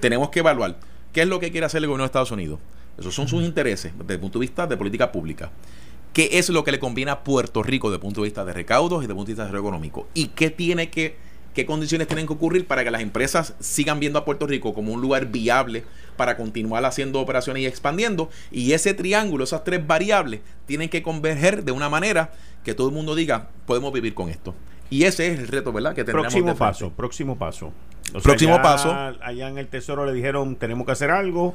Tenemos que evaluar qué es lo que quiere hacer el gobierno de Estados Unidos. Esos son sus intereses desde el punto de vista de política pública qué es lo que le conviene a Puerto Rico desde el punto de vista de recaudos y desde el punto de vista de económico y qué tiene que qué condiciones tienen que ocurrir para que las empresas sigan viendo a Puerto Rico como un lugar viable para continuar haciendo operaciones y expandiendo y ese triángulo, esas tres variables tienen que converger de una manera que todo el mundo diga, podemos vivir con esto. Y ese es el reto, ¿verdad? Que tenemos próximo paso, próximo paso. próximo paso. Allá en el Tesoro le dijeron, tenemos que hacer algo.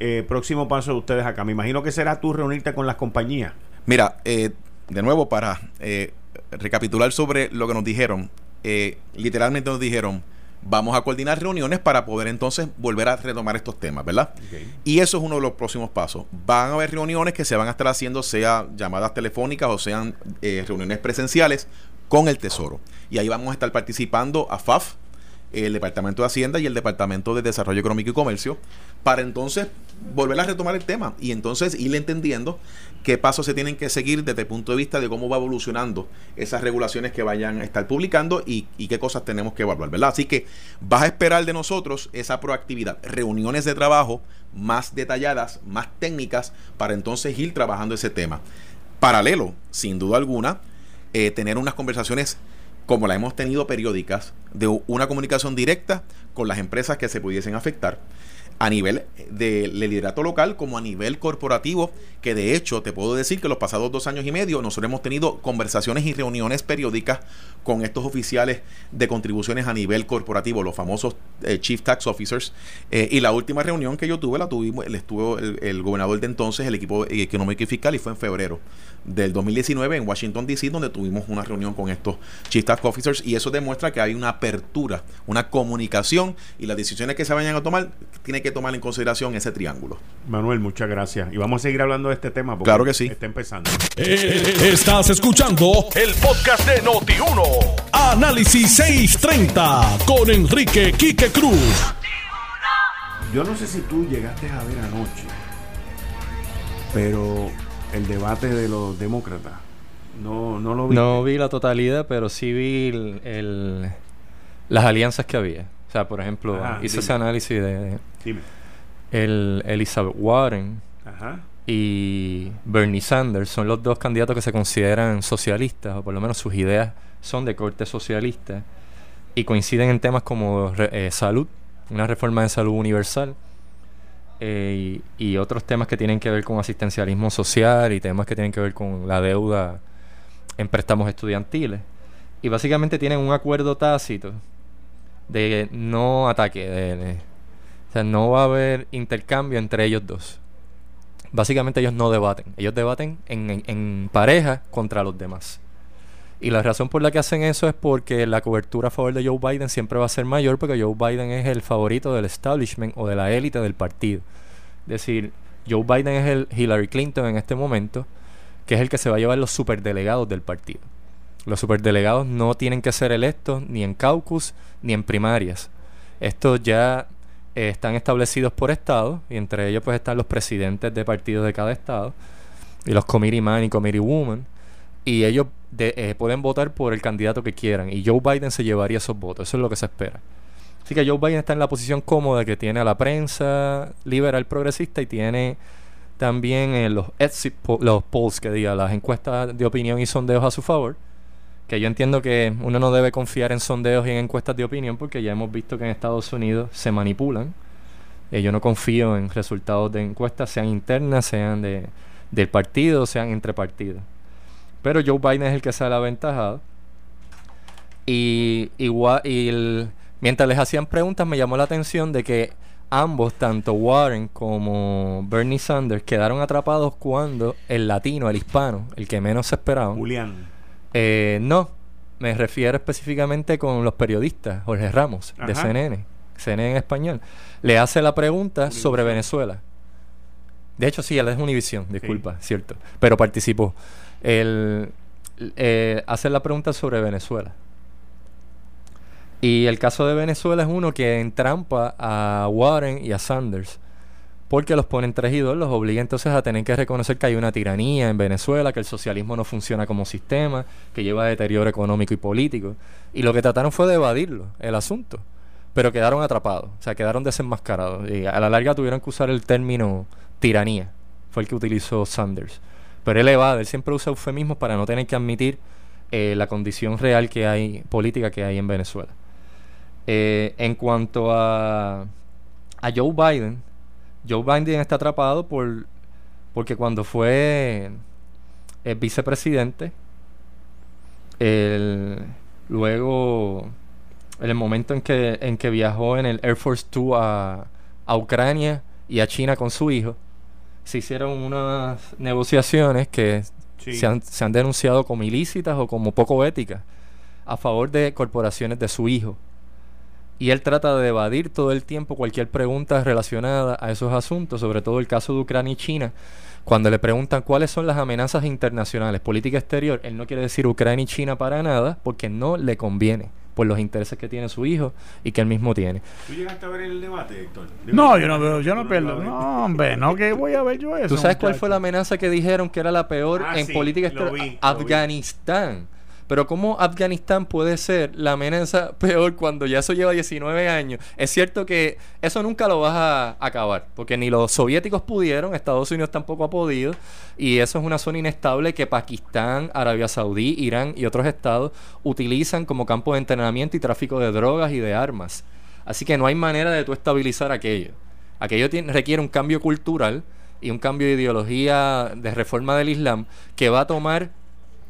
Eh, próximo paso de ustedes acá. Me imagino que será tú reunirte con las compañías. Mira, eh, de nuevo, para eh, recapitular sobre lo que nos dijeron, eh, literalmente nos dijeron, vamos a coordinar reuniones para poder entonces volver a retomar estos temas, ¿verdad? Y eso es uno de los próximos pasos. Van a haber reuniones que se van a estar haciendo, sea llamadas telefónicas o sean reuniones presenciales con el Tesoro. Y ahí vamos a estar participando a FAF, el Departamento de Hacienda y el Departamento de Desarrollo Económico y Comercio, para entonces volver a retomar el tema y entonces ir entendiendo qué pasos se tienen que seguir desde el punto de vista de cómo va evolucionando esas regulaciones que vayan a estar publicando y, qué cosas tenemos que evaluar, ¿verdad? Así que vas a esperar de nosotros esa proactividad, reuniones de trabajo más detalladas, más técnicas, para entonces ir trabajando ese tema. Paralelo, sin duda alguna, eh, tener unas conversaciones como la hemos tenido periódicas, de una comunicación directa con las empresas que se pudiesen afectar a nivel de liderato local como a nivel corporativo, que de hecho te puedo decir que los pasados dos años y medio nosotros hemos tenido conversaciones y reuniones periódicas con estos oficiales de contribuciones a nivel corporativo, los famosos eh, Chief Tax Officers. Eh, y la última reunión que yo tuve la tuvimos, estuvo el, el, gobernador de entonces, el equipo económico y fiscal, y fue en febrero del 2019 en Washington DC, donde tuvimos una reunión con estos Chief Tax Officers, y eso demuestra que hay una apertura, una comunicación y las decisiones que se vayan a tomar, tiene que tomar en consideración ese triángulo. Manuel, muchas gracias. Y vamos a seguir hablando de este tema porque claro que sí. está empezando. Eh, estás escuchando el podcast de Noti1. Análisis 630 con Enrique Quique Cruz. Yo no sé si tú llegaste a ver anoche, pero el debate de los demócratas no, no lo vi. No vi la totalidad, pero sí vi el, las alianzas que había. O sea, por ejemplo, hice ese análisis de, El Elizabeth Warren y Bernie Sanders son los dos candidatos que se consideran socialistas, o por lo menos sus ideas son de corte socialista, y coinciden en temas como eh, salud, una reforma de salud universal, eh, y, otros temas que tienen que ver con asistencialismo social y temas que tienen que ver con la deuda en préstamos estudiantiles. Y básicamente tienen un acuerdo tácito de no ataque. De, o sea, no va a haber intercambio entre ellos dos. Básicamente ellos no debaten. Ellos debaten en, en, pareja contra los demás. Y la razón por la que hacen eso es porque la cobertura a favor de Joe Biden siempre va a ser mayor porque Joe Biden es el favorito del establishment o de la élite del partido. Es decir, Joe Biden es el Hillary Clinton en este momento que es el que se va a llevar los superdelegados del partido. Los superdelegados no tienen que ser electos ni en caucus ni en primarias. Estos ya eh, están establecidos por estado y entre ellos pues están los presidentes de partidos de cada estado y los committee man y committee woman y ellos eh, pueden votar por el candidato que quieran y Joe Biden se llevaría esos votos, eso es lo que se espera. Así que Joe Biden está en la posición cómoda que tiene a la prensa liberal progresista y tiene también en los los polls que diga, las encuestas de opinión y sondeos a su favor. Que yo entiendo que uno no debe confiar en sondeos y en encuestas de opinión porque ya hemos visto que en Estados Unidos se manipulan. Eh, yo no confío en resultados de encuestas, sean internas, sean de, del partido, sean entre partidos. Pero Joe Biden es el que sale aventajado. Y, igual, y mientras les hacían preguntas, me llamó la atención de que ambos, tanto Warren como Bernie Sanders, quedaron atrapados cuando el latino, el hispano, el que menos se esperaba. Julián. Eh, no, me refiero específicamente con los periodistas, Jorge Ramos, de CNN, CNN en español, le hace la pregunta sobre Venezuela. De hecho, sí, él es Univision, disculpa, cierto, pero participó. Él eh, hace la pregunta sobre Venezuela. Y el caso de Venezuela es uno que entrampa a Warren y a Sanders. Porque los ponen tres y dos, los obliga entonces a tener que reconocer que hay una tiranía en Venezuela, que el socialismo no funciona como sistema, que lleva a deterioro económico y político. Y lo que trataron fue de evadirlo, el asunto. Pero quedaron atrapados, o sea, quedaron desenmascarados. Y a la larga tuvieron que usar el término tiranía, fue el que utilizó Sanders. Pero él él siempre usa eufemismos para no tener que admitir eh, la condición real que hay, política que hay en Venezuela. Eh, en cuanto a, a Joe Biden, Joe Biden está atrapado por porque cuando fue el vicepresidente, luego en el momento en que, en que viajó en el Air Force 2 a, a Ucrania y a China con su hijo, se hicieron unas negociaciones que se, han, se han denunciado como ilícitas o como poco éticas a favor de corporaciones de su hijo. Y él trata de evadir todo el tiempo cualquier pregunta relacionada a esos asuntos, sobre todo el caso de Ucrania y China. Cuando le preguntan cuáles son las amenazas internacionales, política exterior, él no quiere decir Ucrania y China para nada porque no le conviene por los intereses que tiene su hijo y que él mismo tiene. ¿Tú llegaste a ver el debate, Héctor? No, yo no veo, yo no pierdo. No, hombre, no que voy a ver yo eso. ¿Tú sabes cuál fue la amenaza que dijeron que era la peor ah, en política exterior? Afganistán. Pero ¿cómo Afganistán puede ser la amenaza peor cuando ya eso lleva 19 años? Es cierto que eso nunca lo vas a acabar, porque ni los soviéticos pudieron, Estados Unidos tampoco ha podido, y eso es una zona inestable que Pakistán, Arabia Saudí, Irán y otros estados utilizan como campo de entrenamiento y tráfico de drogas y de armas. Así que no hay manera de tú estabilizar aquello. Aquello requiere un cambio cultural y un cambio de ideología de reforma del Islam que va a tomar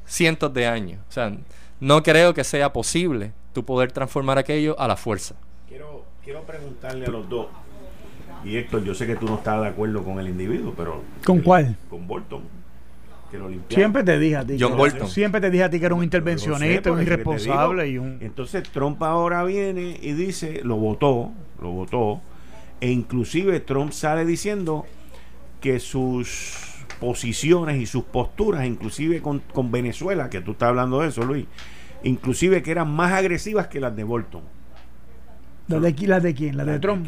cientos de años. O sea, no creo que sea posible tú poder transformar aquello a la fuerza. Quiero, quiero preguntarle a los dos. Y Héctor, yo sé que tú no estás de acuerdo con el individuo, pero... ¿Con cuál? Con Bolton. que lo. Siempre te dije a ti. John Bolton. Siempre te dije a ti que era un intervencionista, un irresponsable y un... Entonces Trump ahora viene y dice, lo votó, lo votó, e inclusive Trump sale diciendo que sus posiciones y sus posturas, inclusive con, con Venezuela, que tú estás hablando de eso, Luis, inclusive que eran más agresivas que las de Bolton. ¿Las de, ¿Las de quién? ¿Las de Trump?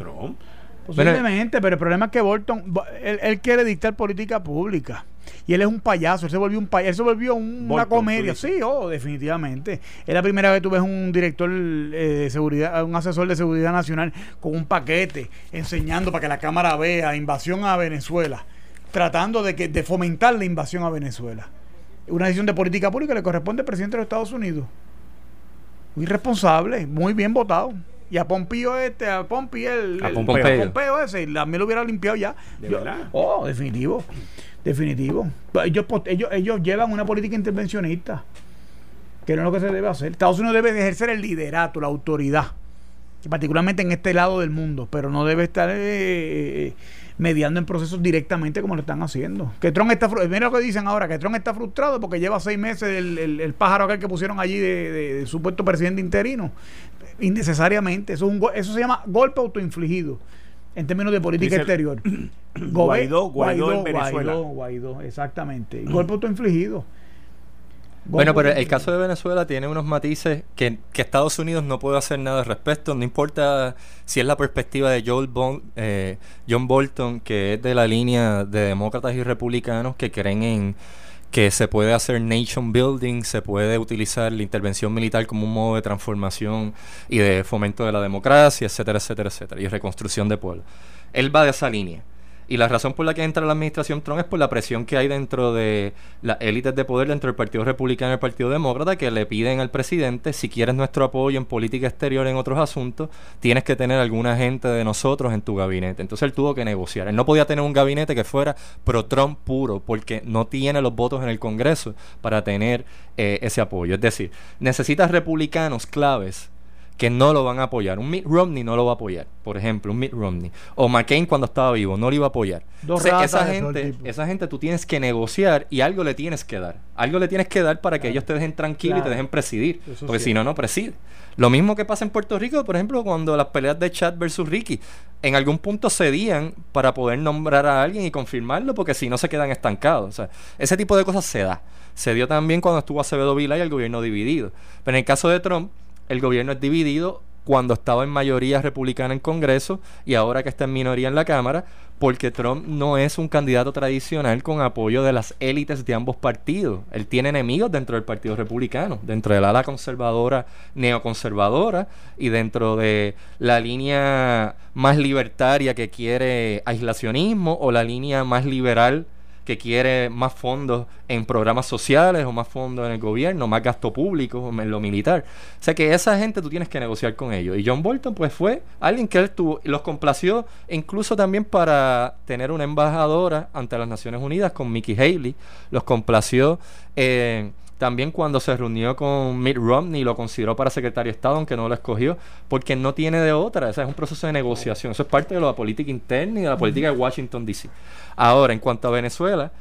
Posiblemente, pero el problema es que Bolton, él, quiere dictar política pública. Y él es un payaso, él se volvió un payaso, él se volvió una comedia. Sí, oh, definitivamente. Es la primera vez que tú ves un director eh, de seguridad, un asesor de seguridad nacional con un paquete enseñando para que la cámara vea invasión a Venezuela, tratando de, que, de fomentar la invasión a Venezuela. Una decisión de política pública le corresponde al presidente de los Estados Unidos. Muy responsable, muy bien votado. Y a Pompío este, a Pompi el, a Pompeo. ese, también lo hubiera limpiado ya. Oh, definitivo. Definitivo. Ellos, ellos, ellos llevan una política intervencionista, que no es lo que se debe hacer. Estados Unidos debe ejercer el liderato, la autoridad, particularmente en este lado del mundo, pero no debe estar eh, mediando en procesos directamente como lo están haciendo. Que Trump está mira lo que dicen ahora, que Trump está frustrado porque lleva seis meses el, el, pájaro aquel que pusieron allí de, supuesto presidente interino. Innecesariamente. Eso, es un, eso se llama golpe autoinfligido en términos de política exterior. Guaidó, Guaidó, en Venezuela. Guaidó, Guaidó, exactamente. Golpe autoinfligido. Bueno, pero el caso de Venezuela tiene unos matices que, Estados Unidos no puede hacer nada al respecto. No importa si es la perspectiva de eh, John Bolton, que es de la línea de demócratas y republicanos que creen en que se puede hacer nation building, se puede utilizar la intervención militar como un modo de transformación y de fomento de la democracia, etcétera, etcétera, etcétera, y reconstrucción de pueblo. Él va de esa línea. Y la razón por la que entra la administración Trump es por la presión que hay dentro de las élites de poder dentro del Partido Republicano y el Partido Demócrata que le piden al presidente, si quieres nuestro apoyo en política exterior en otros asuntos, tienes que tener alguna gente de nosotros en tu gabinete. Entonces él tuvo que negociar. Él no podía tener un gabinete que fuera pro-Trump puro porque no tiene los votos en el Congreso para tener eh, ese apoyo. Es decir, necesitas republicanos claves que no lo van a apoyar. Un Mitt Romney no lo va a apoyar, por ejemplo, un Mitt Romney. O McCain cuando estaba vivo, no lo iba a apoyar. esa, gente, esa gente tú tienes que negociar y algo le tienes que dar. Algo le tienes que dar para que ellos te dejen tranquilo y te dejen presidir. porque si no, no preside. Lo mismo que pasa en Puerto Rico, por ejemplo, cuando las peleas de Chad versus Ricky, en algún punto cedían para poder nombrar a alguien y confirmarlo, porque si no se quedan estancados. O sea, ese tipo de cosas se da. Se dio también cuando estuvo Acevedo Vila y el gobierno dividido. Pero en el caso de Trump, el gobierno es dividido cuando estaba en mayoría republicana en Congreso y ahora que está en minoría en la Cámara, porque Trump no es un candidato tradicional con apoyo de las élites de ambos partidos. Él tiene enemigos dentro del Partido Republicano, dentro del ala conservadora, neoconservadora y dentro de la línea más libertaria que quiere aislacionismo o la línea más liberal que quiere más fondos en programas sociales o más fondos en el gobierno, más gasto público en lo militar. O sea que esa gente tú tienes que negociar con ellos. Y John Bolton pues fue alguien que él tuvo, los complació incluso también para tener una embajadora ante las Naciones Unidas con Mickey Haley. Los complació. Eh, también cuando se reunió con Mitt Romney lo consideró para secretario de Estado, aunque no lo escogió, porque no tiene de otra. Ese es un proceso de negociación. Eso es parte de la política interna y de la política de Washington, D.C. Ahora, en cuanto a Venezuela,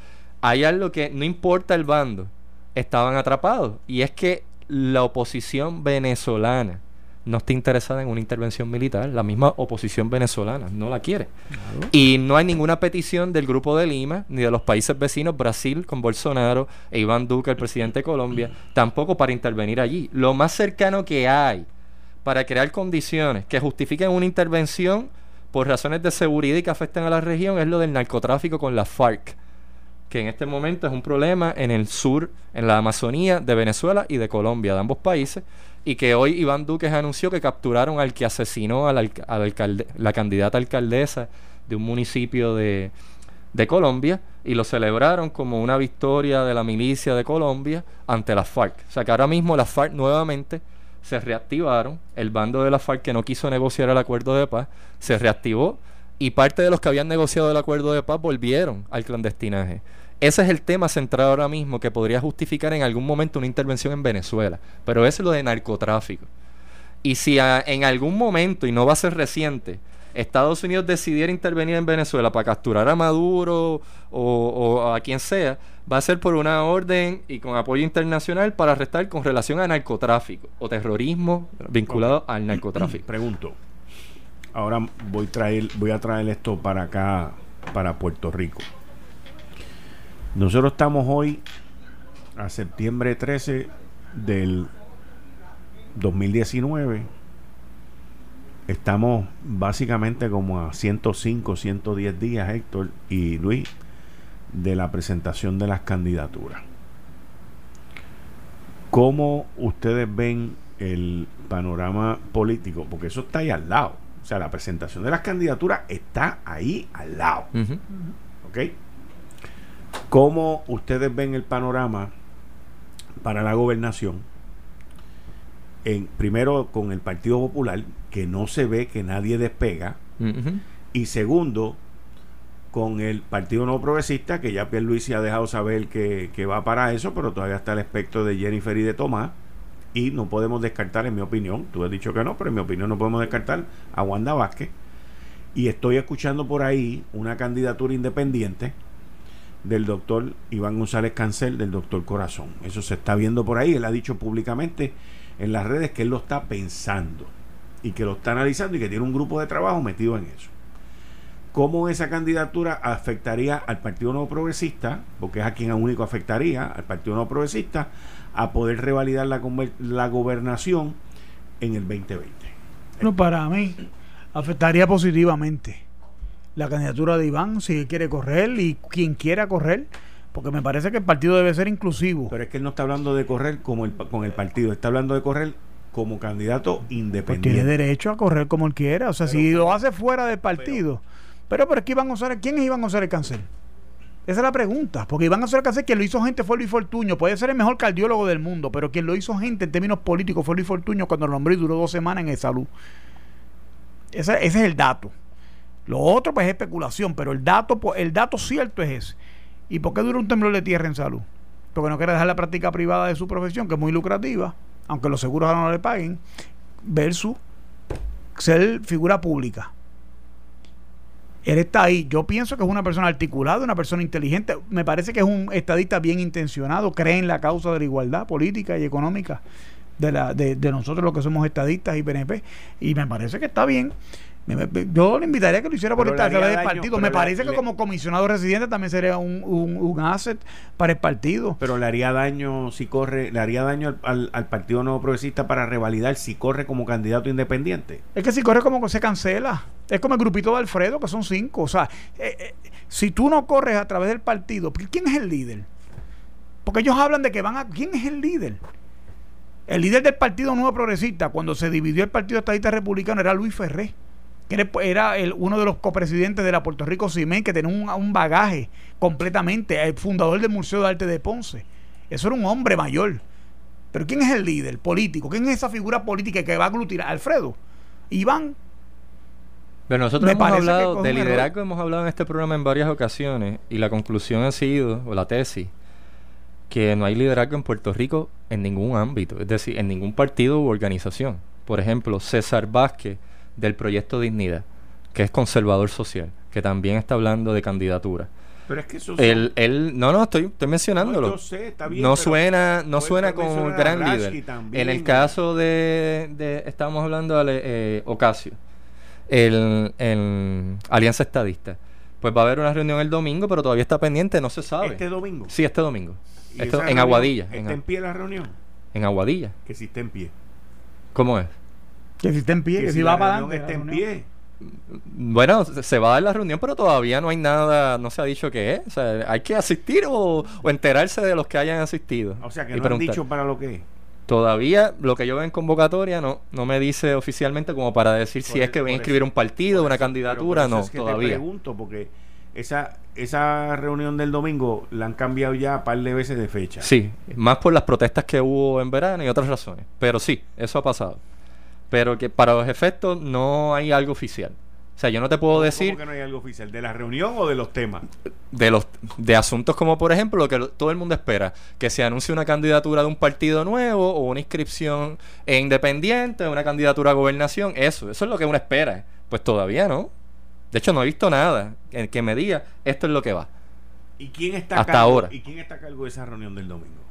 hay algo que no importa el bando, estaban atrapados. Y es que la oposición venezolana no está interesada en una intervención militar. La misma oposición venezolana no la quiere. Y no hay ninguna petición del Grupo de Lima, ni de los países vecinos, Brasil con Bolsonaro e Iván Duque, el presidente de Colombia, tampoco para intervenir allí. Lo más cercano que hay para crear condiciones que justifiquen una intervención por razones de seguridad y que afecten a la región es lo del narcotráfico con la FARC que en este momento es un problema en el sur, en la Amazonía de Venezuela y de Colombia, de ambos países, y que hoy Iván Duque anunció que capturaron al que asesinó a la, la candidata alcaldesa de un municipio de, de Colombia y lo celebraron como una victoria de la milicia de Colombia ante las FARC. O sea que ahora mismo las FARC nuevamente se reactivaron, el bando de la FARC que no quiso negociar el acuerdo de paz se reactivó y parte de los que habían negociado el acuerdo de paz volvieron al clandestinaje. Ese es el tema central ahora mismo que podría justificar en algún momento una intervención en Venezuela. Pero es lo de narcotráfico. Y si en algún momento, y no va a ser reciente, Estados Unidos decidiera intervenir en Venezuela para capturar a Maduro o, a quien sea, va a ser por una orden y con apoyo internacional para arrestar con relación a narcotráfico o terrorismo vinculado al narcotráfico. Pregunto. Ahora voy, traer, voy a traer esto para acá, para Puerto Rico. Nosotros estamos hoy a septiembre 13 del 2019 estamos básicamente como a 105, 110 días, Héctor y Luis, de la presentación de las candidaturas. ¿Cómo ustedes ven el panorama político? Porque eso está ahí al lado. O sea, la presentación de las candidaturas está ahí al lado. ¿Ok? ¿Cómo ustedes ven el panorama para la gobernación? En, primero con el Partido Popular, que no se ve que nadie despega. Y segundo, con el Partido No Progresista, que ya Pierluisi ha dejado saber que, que, va para eso, pero todavía está el aspecto de Jennifer y de Tomás. Y no podemos descartar, en mi opinión, tú has dicho que no, pero en mi opinión no podemos descartar a Wanda Vázquez. Y estoy escuchando por ahí una candidatura independiente del doctor Iván González Cancel, del doctor Corazón. Eso se está viendo por ahí. Él ha dicho públicamente en las redes que él lo está pensando y que lo está analizando y que tiene un grupo de trabajo metido en eso. ¿Cómo esa candidatura afectaría al Partido Nuevo Progresista? Porque es a quien único afectaría, al Partido Nuevo Progresista, a poder revalidar la, la gobernación en el 2020. No, para mí afectaría positivamente la candidatura de Iván, si quiere correr y quien quiera correr, porque me parece que el partido debe ser inclusivo. Pero es que él no está hablando de correr como el, con el partido, está hablando de correr como candidato independiente. Pues tiene derecho a correr como él quiera. O sea, si lo hace fuera del partido. Pero, pero, ¿quién es Iván González Cancel? Esa es la pregunta. Porque Iván González Cancel, quien lo hizo gente fue Luis Fortuño. Puede ser el mejor cardiólogo del mundo, pero quien lo hizo gente en términos políticos fue Luis Fortuño cuando lo nombró y duró dos semanas en el salud. Ese, ese, es el dato. Lo otro, pues, es especulación, pero el dato, el dato cierto es ese. ¿Y por qué dura un temblor de tierra en salud? Porque no quiere dejar la práctica privada de su profesión, que es muy lucrativa aunque los seguros ahora no le paguen, versus ser figura pública. Él está ahí. Yo pienso que es una persona articulada, una persona inteligente. Me parece que es un estadista bien intencionado, cree en la causa de la igualdad política y económica de, la, de, de nosotros los que somos estadistas y PNP. Y me parece que está bien yo le invitaría a que lo hiciera por esta del partido. Me parece que como comisionado residente también sería un, un, asset para el partido. Pero le haría daño si corre, le haría daño al, Partido Nuevo Progresista para revalidar si corre como candidato independiente. Es que si corre como se cancela. Es como el grupito de Alfredo, que son cinco. O sea, eh, eh, si tú no corres a través del partido, ¿quién es el líder? Porque ellos hablan de que van a. ¿Quién es el líder? El líder del Partido Nuevo Progresista, cuando se dividió el Partido Estadista Republicano, era Luis Ferré que era el, uno de los copresidentes de la Puerto Rico Cimén, que tenía un, bagaje completamente, el fundador del Museo de Arte de Ponce. Eso era un hombre mayor. Pero ¿quién es el líder político? ¿Quién es esa figura política que va a aglutinar? Alfredo. Iván. Pero nosotros hemos hablado de liderazgo, hemos hablado en este programa en varias ocasiones y la conclusión ha sido, o la tesis, que no hay liderazgo en Puerto Rico en ningún ámbito, es decir, en ningún partido u organización. Por ejemplo, César Vázquez del proyecto Dignidad, que es conservador social, que también está hablando de candidatura. Pero es que eso él, no, no, estoy, estoy mencionándolo. No, sé, está bien, no suena, no suena como un gran líder. En el caso de, de estamos hablando de eh, Ocasio, el, Alianza Estadista. Pues va a haber una reunión el domingo, pero todavía está pendiente, no se sabe. ¿Este domingo? Sí, este domingo. en Aguadilla. ¿Está en, pie la reunión? En Aguadilla. Que si está en pie. ¿Cómo es? Que si está en pie, que, si, va para adelante. en pie. Bueno, se va a dar la reunión, pero todavía no hay nada, no se ha dicho qué es. O sea, hay que asistir o, enterarse de los que hayan asistido. O sea, que no han dicho para lo que es. Todavía lo que yo veo en convocatoria no, no me dice oficialmente como para decir si es que voy a inscribir un partido, una candidatura, no, todavía. Te pregunto porque esa, esa reunión del domingo la han cambiado ya un par de veces de fecha. Sí, más por las protestas que hubo en verano y otras razones. Pero sí, eso ha pasado pero que para los efectos no hay algo oficial. O sea, yo no te puedo decir. ¿Cómo que no hay algo oficial? ¿De la reunión o de los temas? De los de asuntos como, por ejemplo, lo que todo el mundo espera: que se anuncie una candidatura de un partido nuevo o una inscripción independiente, una candidatura a gobernación. Eso, eso es lo que uno espera. Pues todavía no. De hecho, no he visto nada que, que me diga esto es lo que va. ¿Y quién está Hasta ahora. ¿Y quién está a cargo de esa reunión del domingo?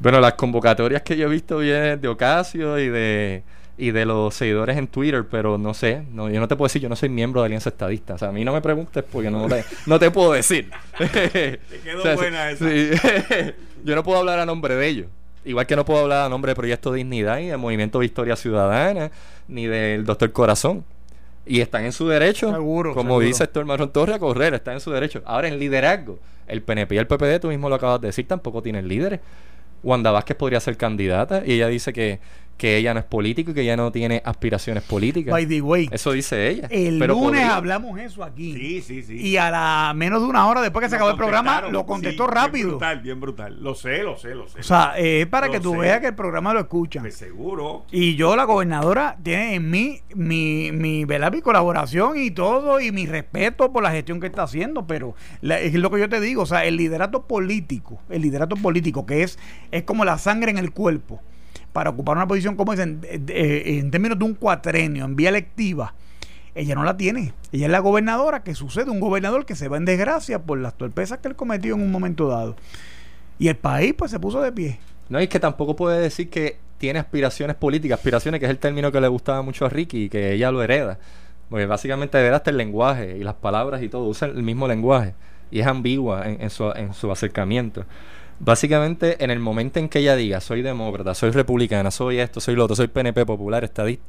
Bueno, las convocatorias que yo he visto vienen de Ocasio y de y de los seguidores en Twitter, pero no sé, no, yo no te puedo decir, yo no soy miembro de Alianza Estadista. O sea, a mí no me preguntes porque no te, no te puedo decir. te quedó buena esa. yo no puedo hablar a nombre de ellos. Igual que no puedo hablar a nombre del Proyecto Dignidad y del Movimiento Victoria Ciudadana, ni del Doctor Corazón. Y están en su derecho, seguro, como dice Héctor Marrón Torre, a correr, están en su derecho. Ahora, en liderazgo, el PNP y el PPD, tú mismo lo acabas de decir, tampoco tienen líderes. Wanda Vázquez podría ser candidata y ella dice que que ella no es político y que ella no tiene aspiraciones políticas. By the way, eso dice ella. El lunes hablamos eso aquí. Sí, sí, sí. Y a la menos de una hora después que se acabó el programa, lo contestó rápido. Bien brutal, bien brutal. Lo sé, lo sé, lo sé. O sea, es para que tú veas que el programa lo escuchan. Pues seguro. Y yo, la gobernadora, tiene en mí mi, mi, mi colaboración y todo, y mi respeto por la gestión que está haciendo, pero es lo que yo te digo, o sea, el liderato político, el liderato político, que es, es como la sangre en el cuerpo para ocupar una posición como esa en, términos de un cuatrenio, en vía electiva, ella no la tiene. Ella es la gobernadora que sucede, un gobernador que se va en desgracia por las torpezas que él cometió en un momento dado. Y el país pues se puso de pie. No, es que tampoco puede decir que tiene aspiraciones políticas, aspiraciones que es el término que le gustaba mucho a Ricky y que ella lo hereda. Porque básicamente hereda hasta el lenguaje y las palabras y todo, usa el mismo lenguaje y es ambigua en su acercamiento. Básicamente, en el momento en que ella diga, soy demócrata, soy republicana, soy esto, soy lo otro, soy PNP popular, estadista,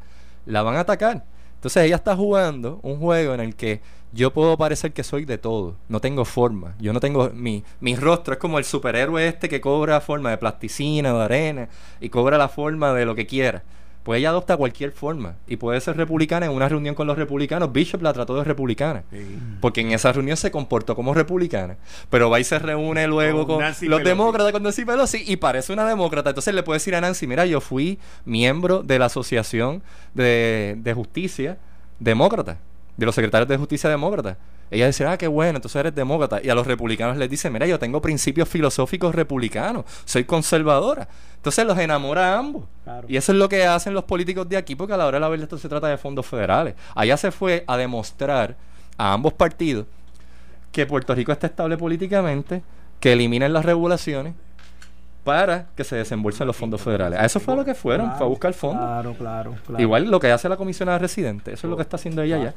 la van a atacar. Entonces ella está jugando un juego en el que yo puedo parecer que soy de todo, no tengo forma, yo no tengo mi, mi rostro, es como el superhéroe este que cobra forma de plasticina de arena y cobra la forma de lo que quiera. Pues ella adopta cualquier forma y puede ser republicana en una reunión con los republicanos. Bishop la trató de republicana porque en esa reunión se comportó como republicana. Pero va y se reúne luego con, los demócratas, con Nancy Pelosi y parece una demócrata. Entonces le puede decir a Nancy: Mira, yo fui miembro de la Asociación de, de Justicia Demócrata, de los secretarios de Justicia Demócrata ella dice, ah, qué bueno, entonces eres demócrata. Y a los republicanos les dice, mira, yo tengo principios filosóficos republicanos, soy conservadora. Entonces los enamora a ambos. Y eso es lo que hacen los políticos de aquí, porque a la hora de la verdad esto se trata de fondos federales. Allá se fue a demostrar a ambos partidos que Puerto Rico está estable políticamente, que eliminen las regulaciones para que se desembolsen los fondos federales. A eso fue lo que fueron, fue a buscar fondos. Claro, claro, Igual lo que hace la comisionada residente, eso es lo que está haciendo ella ya.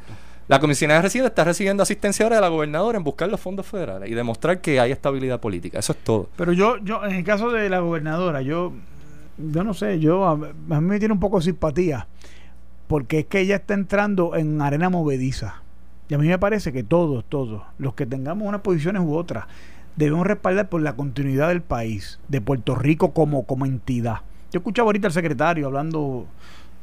La comisionada residente está recibiendo asistencia ahora de la gobernadora en buscar los fondos federales y demostrar que hay estabilidad política. Eso es todo. Pero yo, yo en el caso de la gobernadora, yo, yo no sé, yo a, mí me tiene un poco de simpatía porque es que ella está entrando en arena movediza. Y a mí me parece que todos, todos, los que tengamos unas posiciones u otras, debemos respaldar por la continuidad del país, de Puerto Rico como, como entidad. Yo escuchaba ahorita al secretario hablando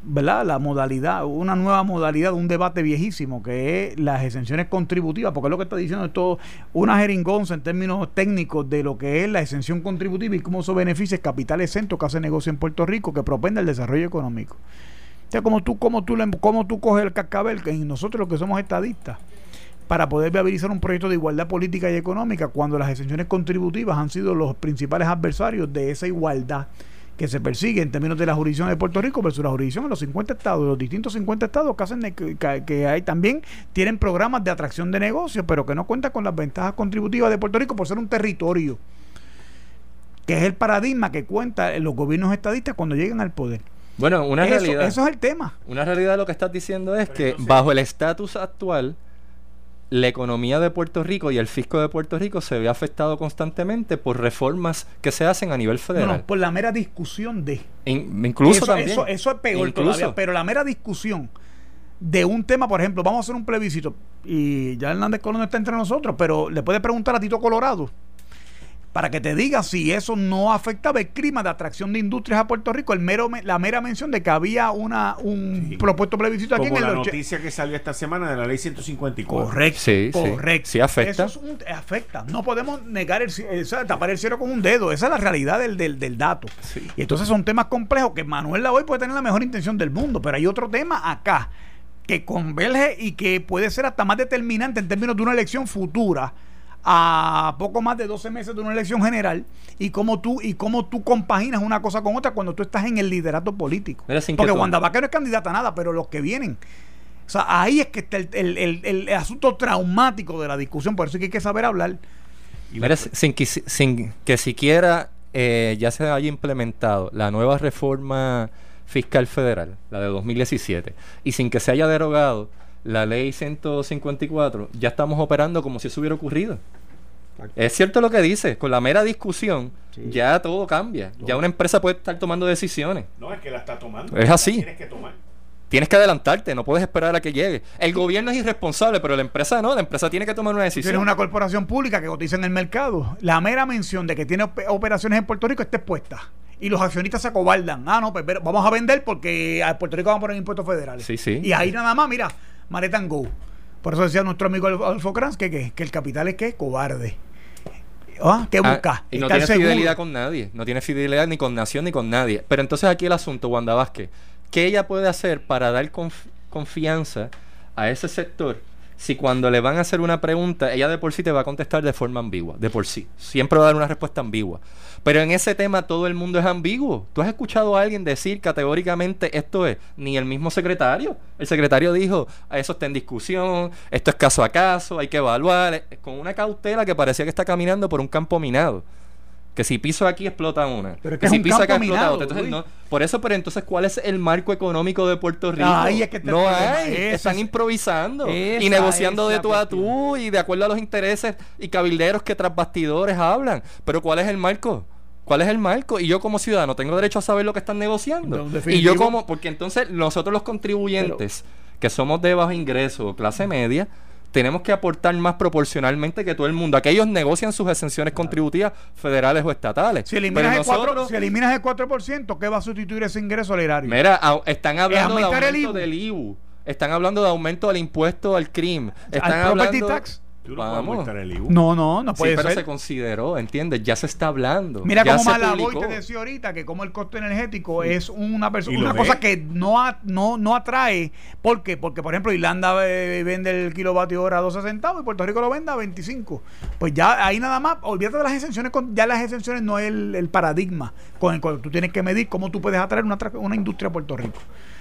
¿verdad? La modalidad, una nueva modalidad, un debate viejísimo, que es las exenciones contributivas, porque es lo que está diciendo es todo una jeringonza en términos técnicos de lo que es la exención contributiva y cómo eso beneficia el capital centro que hace negocio en Puerto Rico, que propende el desarrollo económico. O sea, como tú, como tú, como tú coges el cascabel, que nosotros los que somos estadistas, para poder viabilizar un proyecto de igualdad política y económica, cuando las exenciones contributivas han sido los principales adversarios de esa igualdad que se persigue en términos de la jurisdicción de Puerto Rico versus la jurisdicción de los 50 estados, los distintos 50 estados que hacen que, hay también tienen programas de atracción de negocios, pero que no cuentan con las ventajas contributivas de Puerto Rico por ser un territorio, que es el paradigma que cuentan los gobiernos estadistas cuando llegan al poder. Bueno, una realidad. Eso es el tema. Una realidad lo que estás diciendo es que bajo el estatus actual la economía de Puerto Rico y el fisco de Puerto Rico se ve afectado constantemente por reformas que se hacen a nivel federal. por la mera discusión de. incluso eso, también. Eso, eso es peor todavía, pero la mera discusión de un tema, por ejemplo, vamos a hacer un plebiscito y ya Hernández Colón está entre nosotros, pero le puede preguntar a Tito Colorado para que te diga si eso no afectaba el clima de atracción de industrias a Puerto Rico, el mero la mera mención de que había una un propuesto plebiscito aquí en el la noticia que salió esta semana de la ley 154. Correcto, sí, correcto. Sí, afecta. Eso afecta. No podemos negar el, tapar el cielo con un dedo. Esa es la realidad del, del, dato. Y entonces son temas complejos que Manuel hoy puede tener la mejor intención del mundo, pero hay otro tema acá que converge y que puede ser hasta más determinante en términos de una elección futura a poco más de 12 meses de una elección general y cómo tú y cómo tú compaginas una cosa con otra cuando tú estás en el liderato político. Porque Wanda Vaquero no es candidata a nada, pero los que vienen O sea, ahí es que está el, asunto traumático de la discusión, por eso es que hay que saber hablar. sin, que, sin que siquiera eh, ya se haya implementado la nueva reforma fiscal federal, la de 2017, y sin que se haya derogado la ley 154, ya estamos operando como si eso hubiera ocurrido. Es cierto lo que dice, con la mera discusión ya todo cambia. Ya una empresa puede estar tomando decisiones. No, es que la está tomando. Es así. Tienes que tomar. Tienes que adelantarte, no puedes esperar a que llegue. El gobierno es irresponsable, pero la empresa no, la empresa tiene que tomar una decisión. Tienes una corporación pública que cotiza en el mercado. La mera mención de que tiene operaciones en Puerto Rico está expuesta. Y los accionistas se acobardan. Ah, no, pues vamos a vender porque a Puerto Rico van a poner impuestos federales. Sí, sí. Y ahí nada más, mira, Maretan Go. Por eso decía nuestro amigo Alfo Kranz que, que el capital es que cobarde. ¿Ah? ¿Qué ah, busca? y no tiene fidelidad con nadie. No tiene fidelidad ni con nación ni con nadie. Pero entonces aquí el asunto, Wanda Vázquez. ¿Qué ella puede hacer para dar confianza a ese sector si cuando le van a hacer una pregunta, ella de por sí te va a contestar de forma ambigua, de por sí. Siempre va a dar una respuesta ambigua. Pero en ese tema todo el mundo es ambiguo. ¿Tú has escuchado a alguien decir categóricamente esto es? Ni el mismo secretario. El secretario dijo, eso está en discusión, esto es caso a caso, hay que evaluar, con una cautela que parecía que está caminando por un campo minado que si piso aquí explota una. Pero que, si piso acá explota otra. Entonces, no, por eso, pero entonces, ¿cuál es el marco económico de Puerto Rico? no hay. Están improvisando y negociando de tú a tú y de acuerdo a los intereses y cabilderos que tras bastidores hablan. Pero ¿cuál es el marco? ¿Cuál es el marco? Y yo como ciudadano tengo derecho a saber lo que están negociando. y yo como, porque entonces nosotros los contribuyentes, que somos de bajo ingreso, clase media, tenemos que aportar más proporcionalmente que todo el mundo. Aquellos negocian sus exenciones contributivas federales o estatales. Si eliminas, el, 4, si eliminas el 4%, ¿qué va a sustituir ese ingreso al erario? Mira, están hablando de aumento del IBU. Están hablando de aumento del impuesto al crimen. Están hablando... Tax? No, no, no puede sí, pero se consideró, ¿entiendes? Ya se está hablando. Mira cómo Malavoy te decía ahorita que como el costo energético es una persona, una cosa que no, no, no atrae. ¿Por qué? Porque, por ejemplo, Irlanda vende el kilovatio hora a 12 centavos y Puerto Rico lo vende a 25. Pues ya ahí nada más, olvídate de las exenciones, ya las exenciones no es el, paradigma con el cual tú tienes que medir cómo tú puedes atraer una, una industria a Puerto Rico.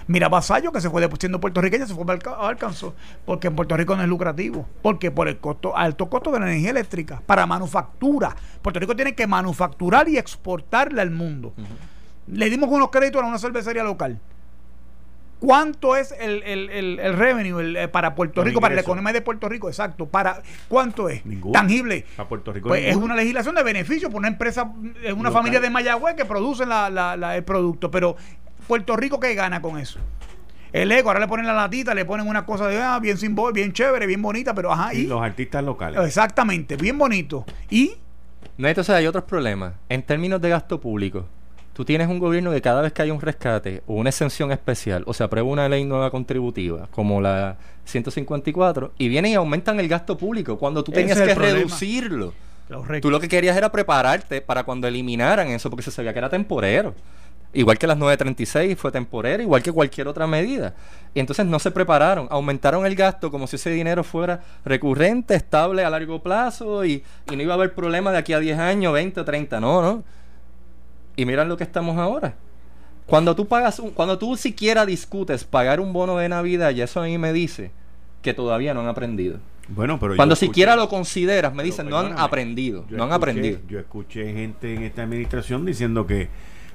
Mira Vasallo, que se fue siendo puertorriqueña, se fue a Arkansas, porque en Puerto Rico no es lucrativo. porque Por el costo, alto costo de la energía eléctrica, para manufactura. Puerto Rico tiene que manufacturar y exportarle al mundo. Le dimos unos créditos a una cervecería local. ¿Cuánto es el, el, revenue eh, para Puerto Rico, para la economía de Puerto Rico? Exacto. para ¿Cuánto es? Tangible. Para Puerto Rico. Pues es una legislación de beneficio por una empresa, es una familia de Mayagüez que produce el producto. Pero Puerto Rico, ¿qué gana con eso? El eco, ahora le ponen la latita, le ponen una cosa de ah, bien simbólica, bien chévere, bien bonita, pero ajá. Y, los artistas locales. Exactamente, bien bonito. Y. No, entonces hay otros problemas. En términos de gasto público, tú tienes un gobierno que cada vez que hay un rescate o una exención especial o se aprueba una ley nueva contributiva, como la 154, y vienen y aumentan el gasto público cuando tú tenías que reducirlo. Tú lo que querías era prepararte para cuando eliminaran eso, porque se sabía que era temporero. Igual que las 936 fue temporera, igual que cualquier otra medida. Y entonces no se prepararon, aumentaron el gasto como si ese dinero fuera recurrente, estable a largo plazo y, no iba a haber problema de aquí a 10 años, 20 o 30, no, no. Y miran lo que estamos ahora. Cuando tú pagas, un, cuando tú siquiera discutes pagar un bono de Navidad, y eso a mí me dice que todavía no han aprendido. Bueno, pero cuando siquiera lo consideras, me dicen, no han aprendido, no han aprendido. Yo escuché gente en esta administración diciendo que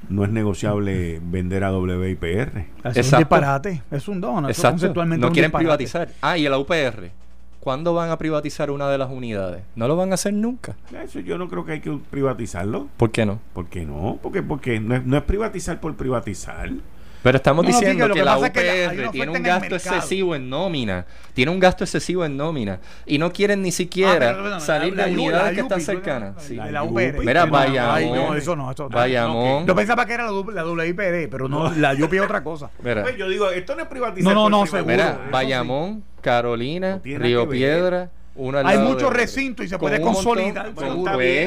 no es negociable vender a WIPR. Es un disparate, es un don. no quieren privatizar. Ah, y la UPR. ¿Cuándo van a privatizar una de las unidades? No lo van a hacer nunca. Eso yo no creo que hay que privatizarlo. ¿Por qué no? ¿Por qué no? Porque, porque no, es, no es privatizar por privatizar. Pero estamos diciendo que, la UPR tiene un gasto excesivo en nómina. Tiene un gasto excesivo en nómina. Y no quieren ni siquiera salir de unidades que están cercanas. La UPR. Mira, Bayamón. No, eso no. Bayamón. Yo pensaba que era la, WIPR, pero no, la UPR es otra cosa. Mira. Pues yo digo, esto no es privatizar. No, no, no, seguro. Mira, Bayamón, Carolina, Río Piedra Hay muchos recintos y se puede consolidar.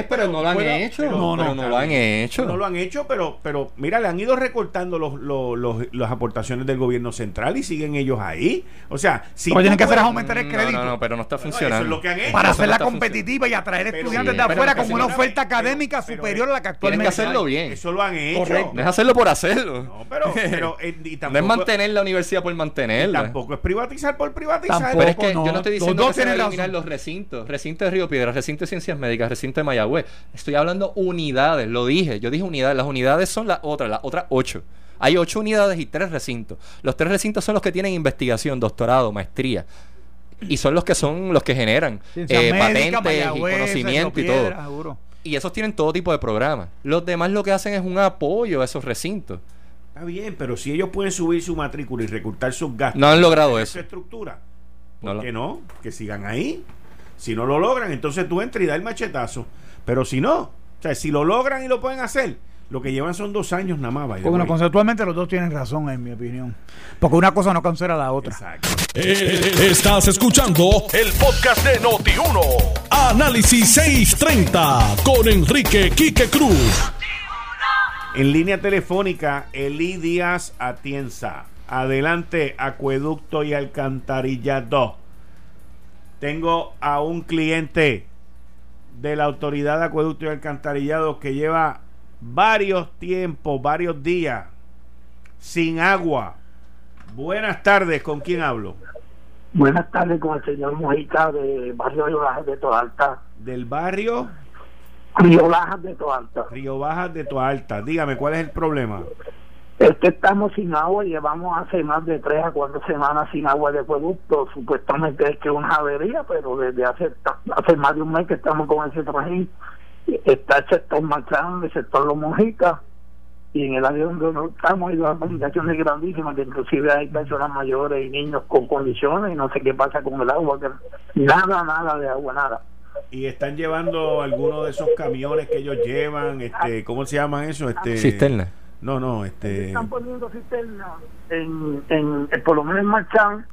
pero no lo han hecho. no, no, no, lo han hecho. No lo han hecho, pero, pero mira, le han ido recortando los, los, las aportaciones del gobierno central y siguen ellos ahí. O sea, si. Lo que tienen que hacer es aumentar el crédito. No, no, pero no está funcionando. eso es lo que han hecho. Para hacerla competitiva y atraer estudiantes de afuera como una oferta académica superior a la que actualmente Tienen que hacerlo bien. Eso lo han hecho. No es hacerlo por hacerlo. No, pero. pero eh, no es mantener la universidad por mantenerla. Tampoco es privatizar por privatizar. pero es que yo no estoy diciendo que se los recintos recinto de Río Piedra, recinto de Ciencias Médicas, recinto de Mayagüez. Estoy hablando unidades, lo dije, yo dije unidades. Las unidades son las otras, las otras ocho. Hay ocho unidades y tres recintos. Los tres recintos son los que tienen investigación, doctorado, maestría. Y son los que son los que generan eh, patentes y conocimiento y todo. Y esos tienen todo tipo de programas. Los demás lo que hacen es un apoyo a esos recintos. Está bien, pero si ellos pueden subir su matrícula y recortar sus gastos. No han logrado eso. estructura. ¿Por qué no? Que sigan ahí. Si no lo logran, entonces tú entras y das el machetazo. Pero si no, o sea, si lo logran y lo pueden hacer, lo que llevan son dos años nada más. Bueno, conceptualmente los dos tienen razón, en mi opinión. Porque una cosa no cancela la otra. Exacto. Eh, estás escuchando el podcast de Noti1. Análisis 630 con Enrique Quique Cruz. En línea telefónica, Eli Díaz Atienza. Adelante, acueducto y alcantarillado. Tengo a un cliente de la Autoridad de Acueducto y Alcantarillado que lleva varios tiempos, varios días sin agua. Buenas tardes, ¿con quién hablo? Buenas tardes con el señor Mojica de Barrio Río Bajas de Toalta. ¿Del barrio? Río Bajas de Toalta. Río Bajas de Toalta. Dígame, ¿cuál es el problema? Es que estamos sin agua y llevamos hace más de tres a cuatro semanas sin agua de producto. Supuestamente es que una avería, pero desde hace, hace más de un mes que estamos con ese trajín. Está el sector Machán, el sector Los Monjitas, y en el área donde estamos hay dos comunicaciones grandísimas, que inclusive hay personas mayores y niños con condiciones, y no sé qué pasa con el agua, nada, nada de agua, nada. ¿Y están llevando algunos de esos camiones que ellos llevan? este ¿Cómo se llaman eso? Este, Cisterna no, no, este... Están poniendo cisternas en, en, por lo menos en Marchán,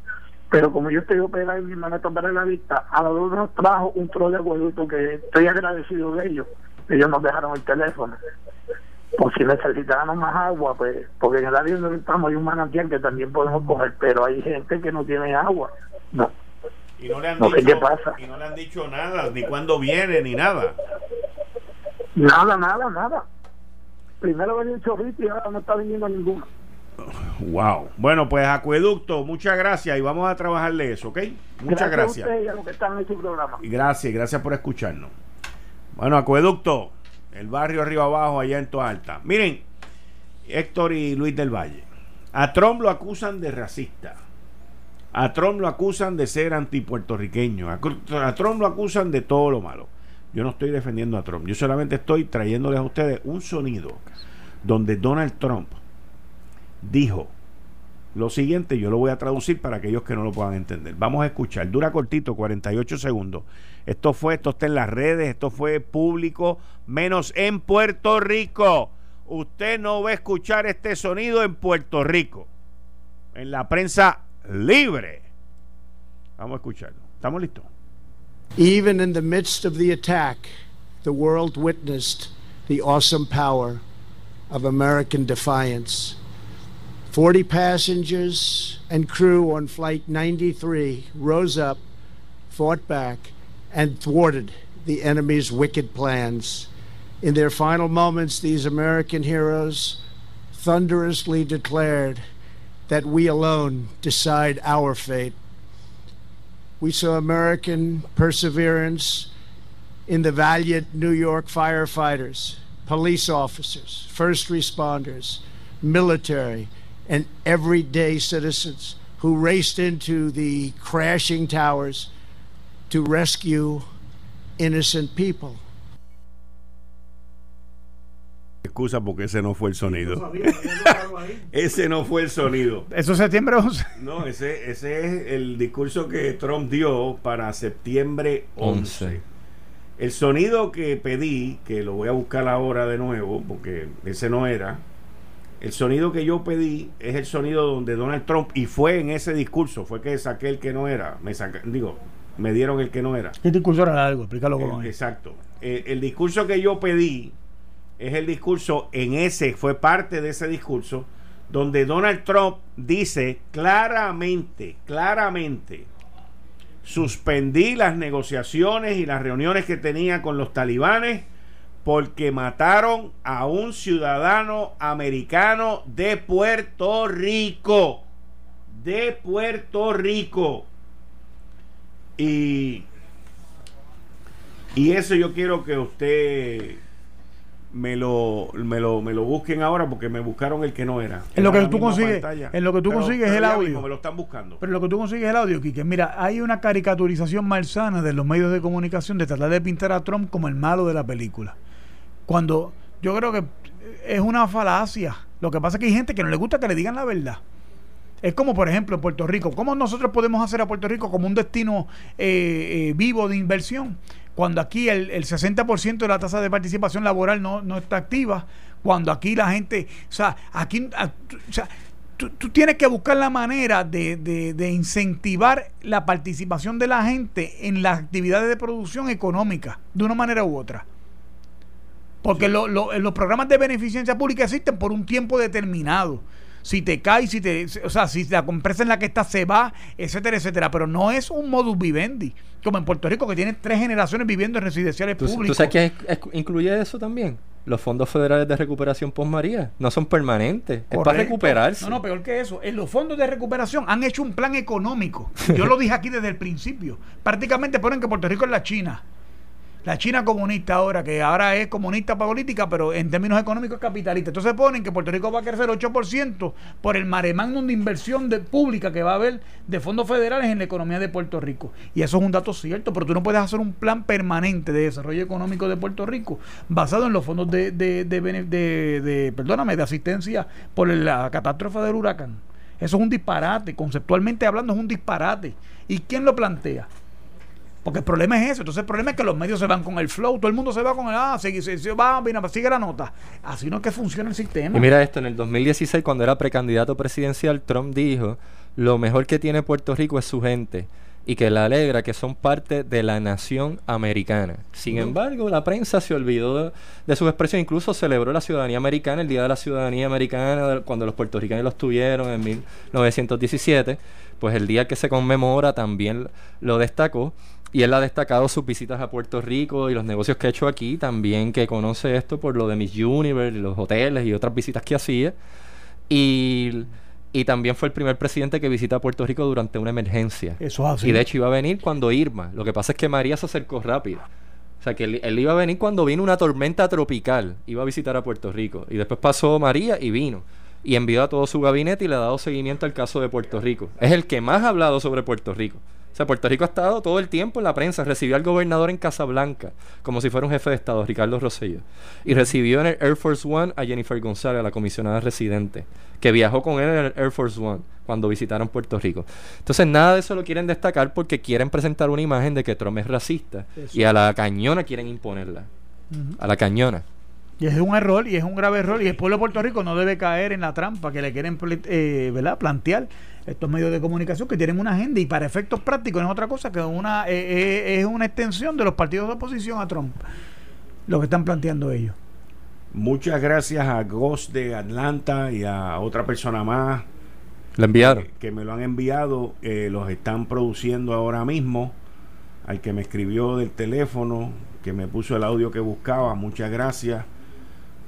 pero como yo estoy operado y mi hermana está para la vista, a los dos nos trajo un trozo de acueducto que estoy agradecido de ellos. Ellos nos dejaron el teléfono. Por si necesitáramos más agua, pues, porque en el área donde estamos hay un manantial que también podemos coger, pero hay gente que no tiene agua. No. Y no le han dicho, sé qué pasa. Y no le han dicho nada, ni cuándo viene, ni nada. Nada, nada, nada. Primero venía un chorrito y ahora no está viniendo ninguno. Wow. Bueno, pues Acueducto, muchas gracias y vamos a trabajarle eso, ¿ok? Muchas gracias. Gracias, gracias por escucharnos. Bueno, Acueducto, el barrio arriba abajo, allá en Toalta. Miren, Héctor y Luis del Valle. A Trump lo acusan de racista. A Trump lo acusan de ser antipuertorriqueño. A Trump lo acusan de todo lo malo. Yo no estoy defendiendo a Trump. Yo solamente estoy trayéndoles a ustedes un sonido donde Donald Trump dijo lo siguiente, yo lo voy a traducir para aquellos que no lo puedan entender. Vamos a escuchar, dura cortito, 48 segundos. Esto fue, esto está en las redes, esto fue público, menos en Puerto Rico. Usted no va a escuchar este sonido en Puerto Rico, en la prensa libre. Vamos a escucharlo. ¿Estamos listos? Even in the midst of the attack, the world witnessed the awesome power of American defiance. 40 passengers and crew on Flight 93 rose up, fought back, and thwarted the enemy's wicked plans. In their final moments, these American heroes thunderously declared that we alone decide our fate. We saw American perseverance in the valiant New York firefighters, police officers, first responders, military, and everyday citizens who raced into the crashing towers to rescue innocent people. Excusa porque ese no fue el sonido. ese no fue el sonido. ¿Eso es septiembre 11? No, ese, ese es el discurso que Trump dio para septiembre 11. El sonido que pedí, que lo voy a buscar ahora de nuevo, porque ese no era. El sonido que yo pedí es el sonido donde Donald Trump, y fue en ese discurso, fue que saqué el que no era. Me digo, me dieron el que no era. ¿Qué discurso era algo? Explícalo cómo es. Exacto. el discurso que yo pedí es el discurso, en ese, fue parte de ese discurso, donde Donald Trump dice claramente, claramente, suspendí las negociaciones y las reuniones que tenía con los talibanes porque mataron a un ciudadano americano de Puerto Rico. De Puerto Rico. Y, y eso yo quiero que usted me lo, me lo, me lo busquen ahora porque me buscaron el que no era. En lo que tú consigues, en lo que tú consigues el audio. me lo están buscando. Pero lo que tú consigues el audio, Quique. Mira, hay una caricaturización malsana de los medios de comunicación de tratar de pintar a Trump como el malo de la película. Cuando yo creo que es una falacia. Lo que pasa es que hay gente que no le gusta que le digan la verdad. Es como, por ejemplo, en Puerto Rico. ¿Cómo nosotros podemos hacer a Puerto Rico como un destino eh, eh, vivo de inversión? Cuando aquí el, 60% de la tasa de participación laboral no, está activa, cuando aquí la gente, o sea, aquí, o sea, tú, tienes que buscar la manera de, de, incentivar la participación de la gente en las actividades de producción económica, de una manera u otra. Porque los programas de beneficencia pública existen por un tiempo determinado si te cae, si te, o sea, si la empresa en la que estás se va, etcétera, etcétera. Pero no es un modus vivendi, como en Puerto Rico, que tiene tres generaciones viviendo en residenciales públicos. ¿Tú sabes qué incluye eso también? Los fondos federales de recuperación post María no son permanentes, es para recuperarse. No, no, peor que eso. En los fondos de recuperación han hecho un plan económico. Yo lo dije aquí desde el principio. Prácticamente ponen que Puerto Rico es la China la China comunista ahora, que ahora es comunista política, pero en términos económicos es capitalista. Entonces ponen que Puerto Rico va a crecer 8% por el mare de inversión de, pública que va a haber de fondos federales en la economía de Puerto Rico. Y eso es un dato cierto, pero tú no puedes hacer un plan permanente de desarrollo económico de Puerto Rico basado en los fondos de, de, de, de perdóname, de asistencia por la catástrofe del huracán. Eso es un disparate, conceptualmente hablando es un disparate. ¿Y quién lo plantea? Porque el problema es eso. Entonces el problema es que los medios se van con el flow. Todo el mundo se va con el, ah, sigue, sigue, va, mira, sigue la nota. Así no es que funciona el sistema. Y mira esto, en el 2016 cuando era precandidato presidencial, Trump dijo, lo mejor que tiene Puerto Rico es su gente y que le alegra que son parte de la nación americana. Sin embargo, la prensa se olvidó de, de sus expresiones, incluso celebró la ciudadanía americana, el Día de la Ciudadanía Americana, cuando los puertorriqueños los tuvieron en 1917, pues el día que se conmemora también lo destacó y él ha destacado sus visitas a Puerto Rico y los negocios que ha hecho aquí, también que conoce esto por lo de Miss Universe, los hoteles y otras visitas que hacía. Y, y también fue el primer presidente que visita Puerto Rico durante una emergencia. Eso así. Y de hecho iba a venir cuando Irma. Lo que pasa es que María se acercó rápido. O sea, que él, él, iba a venir cuando vino una tormenta tropical. Iba a visitar a Puerto Rico. Y después pasó María y vino. Y envió a todo su gabinete y le ha dado seguimiento al caso de Puerto Rico. Es el que más ha hablado sobre Puerto Rico. O sea, Puerto Rico ha estado todo el tiempo en la prensa. Recibió al gobernador en Casablanca, como si fuera un jefe de Estado, Ricardo Rosselló. Y recibió en el Air Force One a Jennifer González, la comisionada residente, que viajó con él en el Air Force One cuando visitaron Puerto Rico. Entonces, nada de eso lo quieren destacar porque quieren presentar una imagen de que Trump es racista. Y a la cañona quieren imponerla. A la cañona. Y es un error, y es un grave error, y el pueblo de Puerto Rico no debe caer en la trampa que le quieren eh, ¿verdad? plantear estos medios de comunicación que tienen una agenda y para efectos prácticos no es otra cosa que una eh, eh, es una extensión de los partidos de oposición a Trump, lo que están planteando ellos. Muchas gracias a Ghost de Atlanta y a otra persona más. ¿La enviaron? Que, me lo han enviado, los están produciendo ahora mismo. Al que me escribió del teléfono, que me puso el audio que buscaba, muchas gracias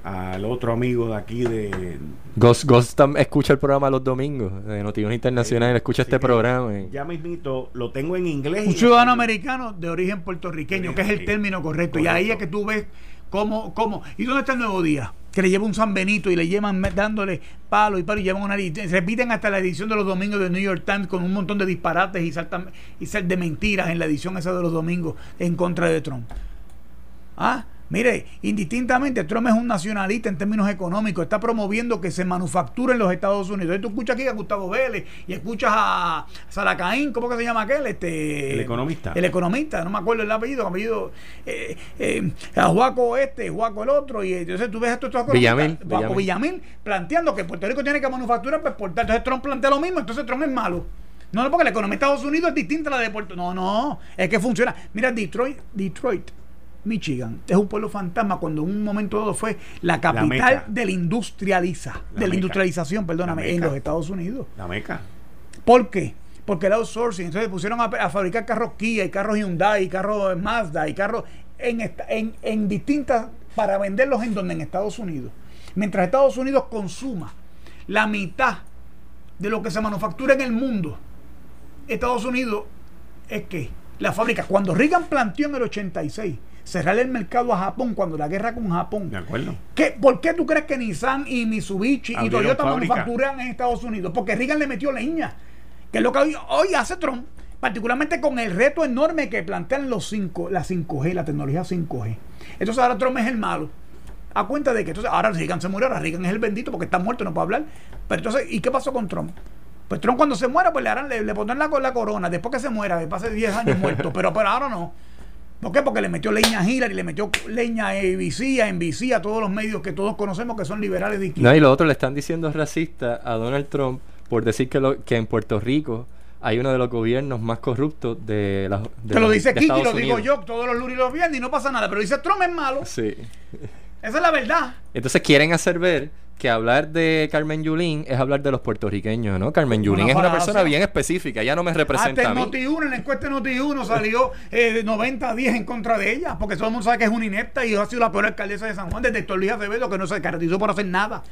al otro amigo de aquí de... Ghost, Ghost escucha el programa los domingos de Noticias Internacional, eh, escucha este programa. Ya mismito, lo tengo en inglés. Un ciudadano americano de origen puertorriqueño, que es el término correcto. Y ahí es que tú ves cómo, cómo... ¿Y dónde está el Nuevo Día? Que le lleva un San Benito y le llevan dándole palo y palo y llevan una... Repiten hasta la edición de los domingos de New York Times con un montón de disparates y, saltan, y de mentiras en la edición esa de los domingos en contra de Trump. ¿Ah? Mire, indistintamente, Trump es un nacionalista en términos económicos, está promoviendo que se manufacture en los Estados Unidos. tú escuchas aquí a Gustavo Vélez y escuchas a Salacaín, ¿cómo que se llama aquel? Este, el economista. El economista, no me acuerdo el apellido, el apellido, eh, eh, a Juaco este, Juaco el otro, y entonces tú ves a estos Villamil, Villamil. planteando que Puerto Rico tiene que manufacturar para exportar. Entonces Trump plantea lo mismo, entonces Trump es malo. No, no, porque la economía de Estados Unidos es distinta a la de Puerto No, no, es que funciona. Mira, Detroit, Detroit, Michigan, es un pueblo fantasma cuando en un momento dado fue la capital de la industrializa, de la industrialización, perdóname, en los Estados Unidos. La meca. ¿Por qué? Porque el outsourcing, entonces pusieron a, fabricar carros Kia y carros Hyundai y carros Mazda y carros en, en, en distintas para venderlos en donde en Estados Unidos. Mientras Estados Unidos consuma la mitad de lo que se manufactura en el mundo, Estados Unidos es que la fábrica, cuando Reagan planteó en el 86 cerrar el mercado a Japón cuando la guerra con Japón. De acuerdo. ¿Qué, ¿Por qué tú crees que Nissan y Mitsubishi y Toyota manufacturan en Estados Unidos? Porque Reagan le metió leña. Que es lo que hoy, hace Trump, particularmente con el reto enorme que plantean los 5, la 5G, la tecnología 5G. Entonces ahora Trump es el malo a cuenta de que entonces ahora Reagan se murió, ahora Reagan es el bendito porque está muerto, no puede hablar. Pero entonces, ¿y qué pasó con Trump? Pues Trump cuando se muera, pues le harán, le, le pondrán la, la corona, después que se muera, que pase 10 años muerto, pero, pero ahora no. ¿Por qué? Porque le metió leña a Hillary, le metió leña a ABC, a NBC, a todos los medios que todos conocemos que son liberales de izquierda. No, y lo otro le están diciendo racista a Donald Trump por decir que, lo, que en Puerto Rico hay uno de los gobiernos más corruptos de la de Te lo dice Kiki, lo digo yo, todos los luris los vienen y no pasa nada, pero dice Trump es malo. Sí. Esa es la verdad. Entonces quieren hacer ver que hablar de Carmen Yulín es hablar de los puertorriqueños, ¿no? Carmen Yulín es una persona bien específica, ella no me representa Hasta en Noti1, en la encuesta de Noti1 salió eh, 90 a 10 en contra de ella, porque todo el mundo sabe que es una inepta y ha sido la peor alcaldesa de San Juan desde Héctor Luis Acevedo, que no se caracterizó por hacer nada.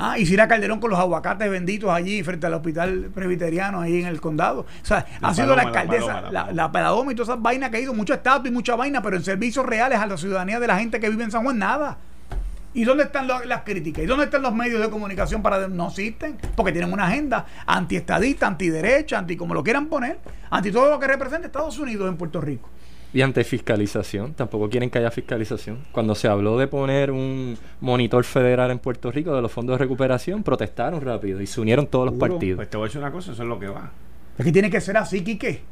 Ah, y Cira Calderón con los aguacates benditos allí frente al hospital presbiteriano ahí en el condado. O sea, ha sido la alcaldesa, la, la, y todas esas vainas que ha ido, mucho estatus y mucha vaina, pero en servicios reales a la ciudadanía de la gente que vive en San Juan, nada. ¿Y dónde están las críticas? ¿Y dónde están los medios de comunicación para no existen? Porque tienen una agenda antiestadista, antiderecha, anti como lo quieran poner, anti todo lo que representa Estados Unidos en Puerto Rico. Y ante fiscalización, tampoco quieren que haya fiscalización. Cuando se habló de poner un monitor federal en Puerto Rico de los fondos de recuperación, protestaron rápido y se unieron todos los partidos. Pues te voy a decir una cosa, eso es lo que va. Es que tiene que ser así, Quique.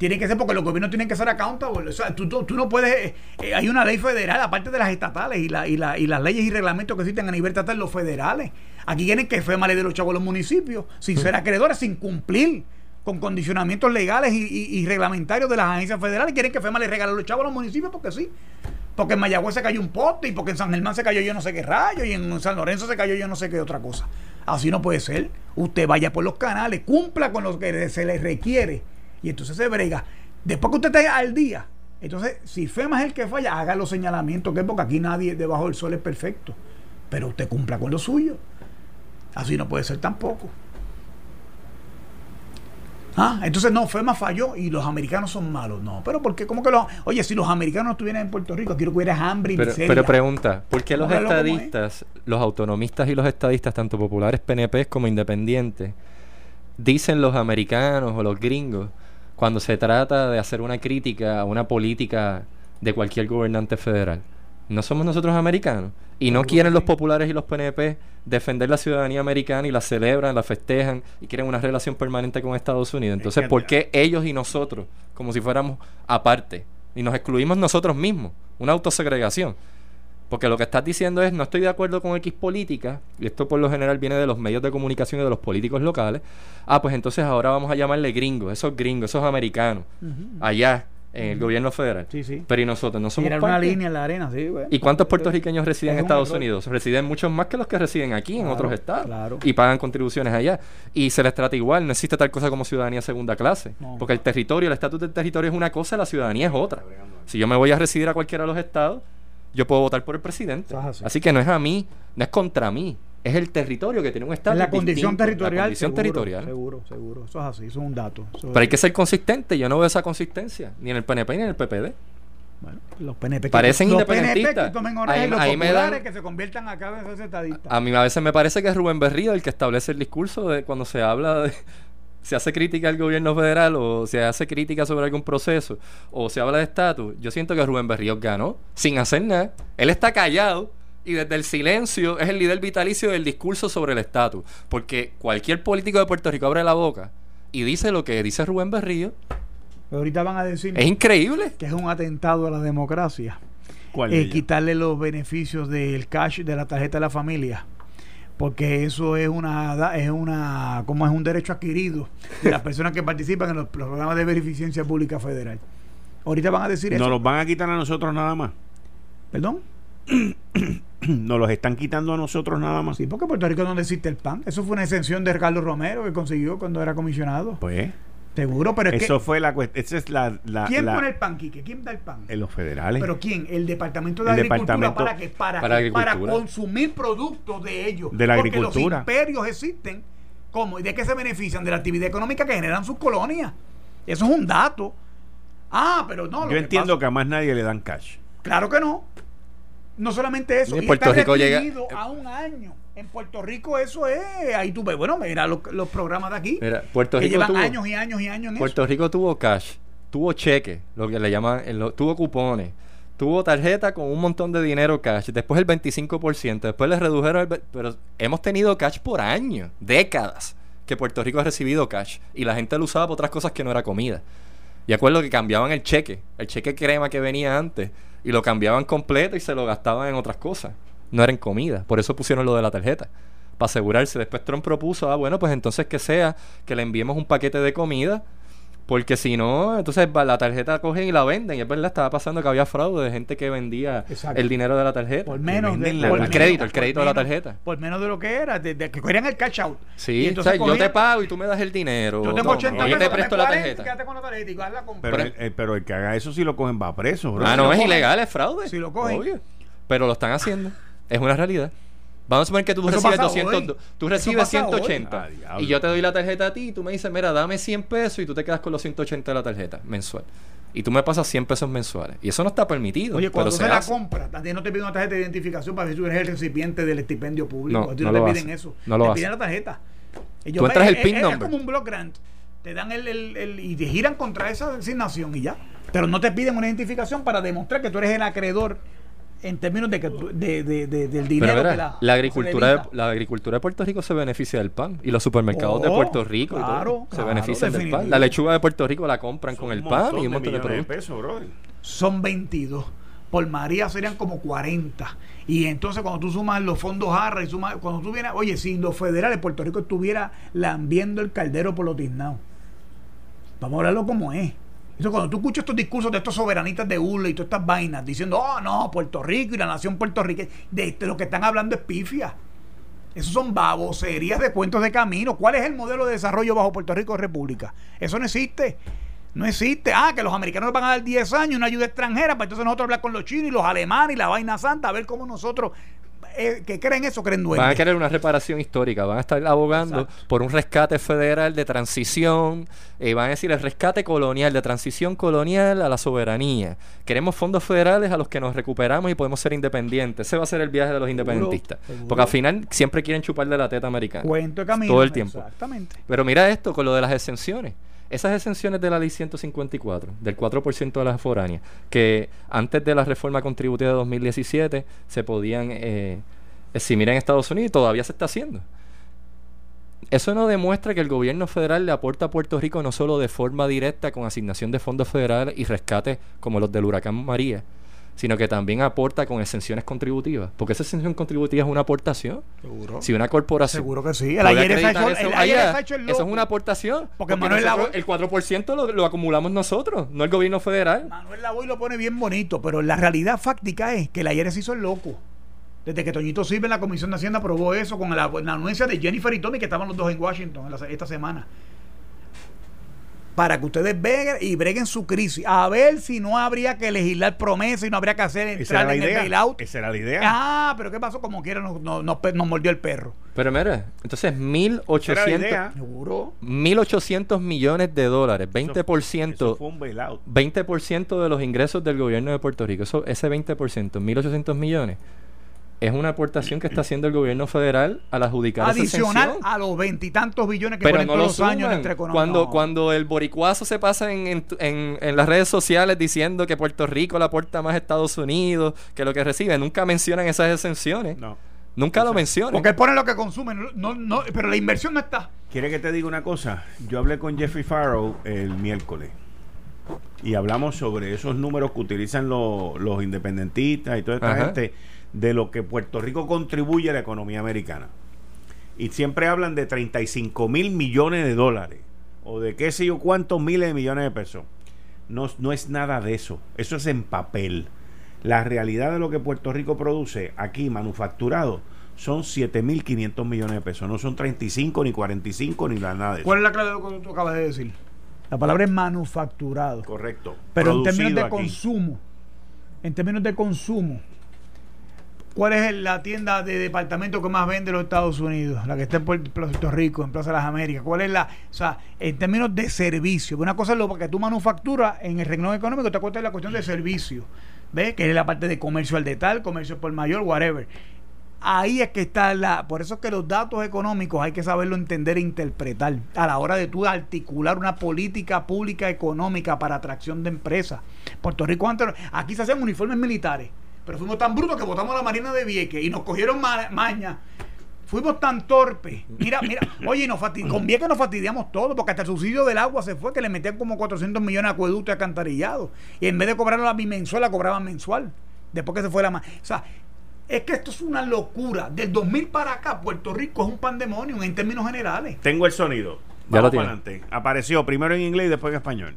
Tiene que ser porque los gobiernos tienen que ser accountable. O sea, tú, tú, no puedes. Eh, hay una ley federal, aparte de las estatales y, la, y, la, y las leyes y reglamentos que existen a nivel estatal, los federales. Aquí tienen que FEMA ley de los chavos los municipios, sin ser acreedores, sin cumplir con condicionamientos legales y, reglamentarios de las agencias federales. Quieren que FEMA le regale los chavos a los municipios porque sí. Porque en Mayagüez se cayó un poste y porque en San Germán se cayó yo no sé qué rayo y en San Lorenzo se cayó yo no sé qué otra cosa. Así no puede ser. Usted vaya por los canales, cumpla con lo que se le requiere y entonces se brega. Después que usted esté al día, entonces si FEMA es el que falla, haga los señalamientos que es porque aquí nadie debajo del sol es perfecto. Pero usted cumpla con lo suyo. Así no puede ser tampoco. Ah, entonces no, FEMA falló y los americanos son malos. No, pero ¿por qué? ¿Cómo que los.? Oye, si los americanos no estuvieran en Puerto Rico, quiero que hubiera hambre y pero, Pero pregunta, ¿por qué los estadistas, los autonomistas y los estadistas, tanto populares PNP como independientes, dicen los americanos o los gringos cuando se trata de hacer una crítica a una política de cualquier gobernante federal? no somos nosotros americanos. Y no quieren los populares y los PNP defender la ciudadanía americana y la celebran, la festejan y quieren una relación permanente con Estados Unidos. Entonces, ¿por qué ellos y nosotros, como si fuéramos aparte? Y nos excluimos nosotros mismos, una autosegregación. Porque lo que estás diciendo es, no estoy de acuerdo con X política, y esto por lo general viene de los medios de comunicación y de los políticos locales. Ah, pues entonces ahora vamos a llamarle gringos, esos gringos, esos americanos, allá en el gobierno federal. Sí, sí. Pero y nosotros no somos una línea en la arena, sí, ¿Y cuántos puertorriqueños residen en Estados Unidos? Residen muchos más que los que residen aquí en otros estados. Claro. Y pagan contribuciones allá. Y se les trata igual, no existe tal cosa como ciudadanía segunda clase. Porque el territorio, el estatus del territorio es una cosa, la ciudadanía es otra. Si yo me voy a residir a cualquiera de los estados, yo puedo votar por el presidente. así que no es a mí, no es contra mí es el territorio que tiene un estado. La condición territorial. La condición territorial. Seguro, seguro. Eso es así, eso es un dato. Pero hay que ser consistente. Yo no veo esa consistencia, ni en el PNP ni en el PPD. Bueno, los PNP parecen independentistas. ahí, me dan, que se conviertan en A mí a veces me parece que es Rubén Berrío el que establece el discurso de cuando se habla de se hace crítica al gobierno federal o se hace crítica sobre algún proceso o se habla de estatus, yo siento que Rubén Berrío ganó sin hacer nada. Él está callado y desde el silencio es el líder vitalicio del discurso sobre el estatus. Porque cualquier político de Puerto Rico abre la boca y dice lo que dice Rubén Berrío. ahorita van a decir. Es increíble. Que es un atentado a la democracia. ¿Cuál eh, quitarle los beneficios del cash de la tarjeta de la familia porque eso es una es una como es un derecho adquirido de las personas que participan en los programas de beneficencia pública federal. Ahorita van a decir eso. ¿Nos los van a quitar a nosotros nada más? ¿Perdón? Nos los están quitando a nosotros nada más. Sí, porque Puerto Rico no existe el PAN. Eso fue una exención de Carlos Romero que consiguió cuando era comisionado. Pues. Seguro, pero es Eso fue la cuestión. es la, ¿Quién pone el pan, Quique? ¿Quién da el pan? En los federales. ¿Pero quién? El Departamento de Agricultura. ¿Para qué? Para, para, consumir productos de ellos. De la porque agricultura. los imperios existen. ¿Cómo? ¿Y de qué se benefician? De la actividad económica que generan sus colonias. Eso es un dato. Ah, pero no. Yo entiendo que a más nadie le dan cash. Claro que no. No solamente eso. En Puerto Rico llega. a un año. En Puerto Rico eso es, ahí tú ves, bueno, mira los, programas de aquí. Mira, Puerto Rico llevan años y años y años en Puerto Rico tuvo cash, tuvo cheque, lo que le llaman, tuvo cupones, tuvo tarjeta con un montón de dinero cash, después el 25%, después le redujeron el... Pero hemos tenido cash por años, décadas, que Puerto Rico ha recibido cash y la gente lo usaba por otras cosas que no era comida. Y acuerdo que cambiaban el cheque, el cheque crema que venía antes, y lo cambiaban completo y se lo gastaban en otras cosas no era en comida. Por eso pusieron lo de la tarjeta. Para asegurarse. Después Trump propuso, ah, bueno, pues entonces que sea que le enviemos un paquete de comida. Porque si no, entonces la tarjeta cogen y la venden. Y es verdad, estaba pasando que había fraude de gente que vendía el dinero de la tarjeta. Por menos el crédito, el crédito de la tarjeta. Por menos de lo que era, de, que querían el cash out. Sí, entonces yo te pago y tú me das el dinero. Yo tengo 80 Yo te presto la tarjeta. pero, el, pero el que haga eso si lo cogen va preso. Ah, no, es ilegal, es fraude. Si lo cogen. Pero lo están haciendo. Es una realidad. Vamos a suponer que tú recibes 200, tú recibes 180 y yo te doy la tarjeta a ti y tú me dices, mira, dame 100 pesos y tú te quedas con los 180 de la tarjeta mensual. Y tú me pasas 100 pesos mensuales. Y eso no está permitido. Oye, cuando se, la compra, también no te piden una tarjeta de identificación para ver si tú eres el recipiente del estipendio público. No, no, te piden eso. No lo te piden la tarjeta. tú entras el PIN number. Es como un block grant. Te dan el, el, el, y te giran contra esa designación y ya. Pero no te piden una identificación para demostrar que tú eres el acreedor en términos de, que, de, de, del dinero que la, la agricultura de, la agricultura de Puerto Rico se beneficia del pan y los supermercados de oh, Puerto Rico se benefician del pan. la lechuga de Puerto Rico la compran con el pan y un montón de, productos. son 22 por María serían como 40 y entonces cuando tú sumas los fondos ARRA y sumas cuando tú vienes oye si los federales Puerto Rico estuviera lambiendo el caldero por los tiznados vamos a hablarlo como es entonces, cuando tú escuchas estos discursos de estos soberanistas de ULA y todas estas vainas diciendo, oh no, Puerto Rico y la nación puertorriqueña, de, de lo que están hablando es pifia. Esos son baboserías de cuentos de camino. ¿Cuál es el modelo de desarrollo bajo Puerto Rico República? Eso no existe. No existe. Ah, que los americanos nos van a dar 10 años una ayuda extranjera para entonces nosotros hablar con los chinos y los alemanes y la vaina santa, a ver cómo nosotros eh, que creen eso, creen duendes. Van a querer una reparación histórica, van a estar abogando por un rescate federal de transición, y van a decir el rescate colonial, de transición colonial a la soberanía. Queremos fondos federales a los que nos recuperamos y podemos ser independientes. Ese va a ser el viaje de los independentistas. Porque al final siempre quieren chuparle la teta americana. Cuento camino. Todo el tiempo. Exactamente. Pero mira esto con lo de las exenciones. Esas exenciones de la ley 154, del 4% de las foráneas, que antes de la reforma contributiva de 2017 se podían eh, eximir en Estados Unidos todavía se está haciendo. Eso no demuestra que el gobierno federal le aporta a Puerto Rico no solo de forma directa con asignación de fondos federales y rescates como los del huracán María, sino que también aporta con exenciones contributivas. Porque esa exención contributiva es una aportación. Seguro. Si una corporación. Seguro que sí. El ayer ha hecho, eso, el hecho el Eso es una aportación. Porque, Manuel El 4% lo, lo, acumulamos nosotros, no el gobierno federal. Manuel Lavoy lo pone bien bonito, pero la realidad fáctica es que el ayer se hizo el loco. Desde que Toñito Silva en la Comisión de Hacienda aprobó eso con la, anuencia de Jennifer y Tommy, que estaban los dos en Washington esta semana para que ustedes vean y breguen su crisis. A ver si no habría que legislar promesas y no habría que hacer entrar en el bailout. Esa era la idea. Ah, pero ¿qué pasó? Como quiera nos, nos, mordió el perro. Pero mira, entonces 1.800 1.800 millones de dólares, 20%, eso, fue un bailout. 20% de los ingresos del gobierno de Puerto Rico. Eso, ese 20%, 1.800 millones es una aportación que está haciendo el gobierno federal al adjudicar adicional a los veintitantos billones que ponen todos los años entre cuando cuando el boricuazo se pasa en, en, en, las redes sociales diciendo que Puerto Rico le aporta más a Estados Unidos que lo que recibe nunca mencionan esas exenciones. No. Nunca lo mencionan. Porque ponen lo que consumen, no, no, pero la inversión no está. ¿Quiere que te diga una cosa? Yo hablé con Jeffrey Farrow el miércoles y hablamos sobre esos números que utilizan los, los independentistas y toda esta gente de lo que Puerto Rico contribuye a la economía americana. Y siempre hablan de 35 mil millones de dólares o de qué sé yo cuántos miles de millones de pesos. No, no es nada de eso. Eso es en papel. La realidad de lo que Puerto Rico produce aquí manufacturado son 7.500 millones de pesos. No son 35 ni 45 ni nada de eso. ¿Cuál es la clave de lo que tú acabas de decir? La palabra es manufacturado. Correcto. Pero en términos de consumo, en términos de consumo, ¿cuál es la tienda de departamento que más vende los Estados Unidos? La que está en Puerto Rico, en Plaza de las Américas. ¿Cuál es la, o sea, en términos de servicio? Una cosa es lo que tú manufacturas en el renglón económico, te cuesta la cuestión de servicio. ¿Ves? Que es la parte de comercio al detal, comercio por mayor, whatever ahí es que está la. Por eso es que los datos económicos hay que saberlo entender e interpretar a la hora de tú articular una política pública económica para atracción de empresas. Puerto Rico antes. Aquí se hacían uniformes militares, pero fuimos tan brutos que votamos a la Marina de Vieques y nos cogieron maña. Fuimos tan torpes. Mira, mira, oye, nos con Vieques nos fastidiamos todo, porque hasta el subsidio del agua se fue, que le metían como 400 millones a acueducto y acantarillado. Y en vez de cobrarlo la bimensual, la cobraban mensual. Después que se fue la. O sea, es que esto es una locura. Del 2000 para acá, Puerto Rico es un pandemonio en términos generales. Tengo el sonido. ya lo tiene. Apareció primero en inglés y después en español.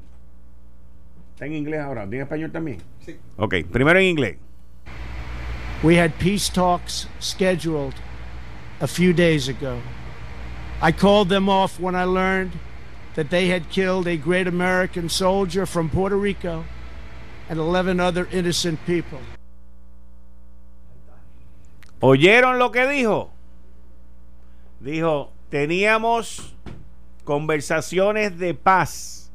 Está en inglés ahora. ¿En español también? Sí. Ok, primero en inglés. We had peace talks scheduled a few days ago. I called them off when I learned that they had killed a great American soldier from Puerto Rico and 11 other innocent people. ¿Oyeron lo que dijo? Dijo, teníamos conversaciones de paz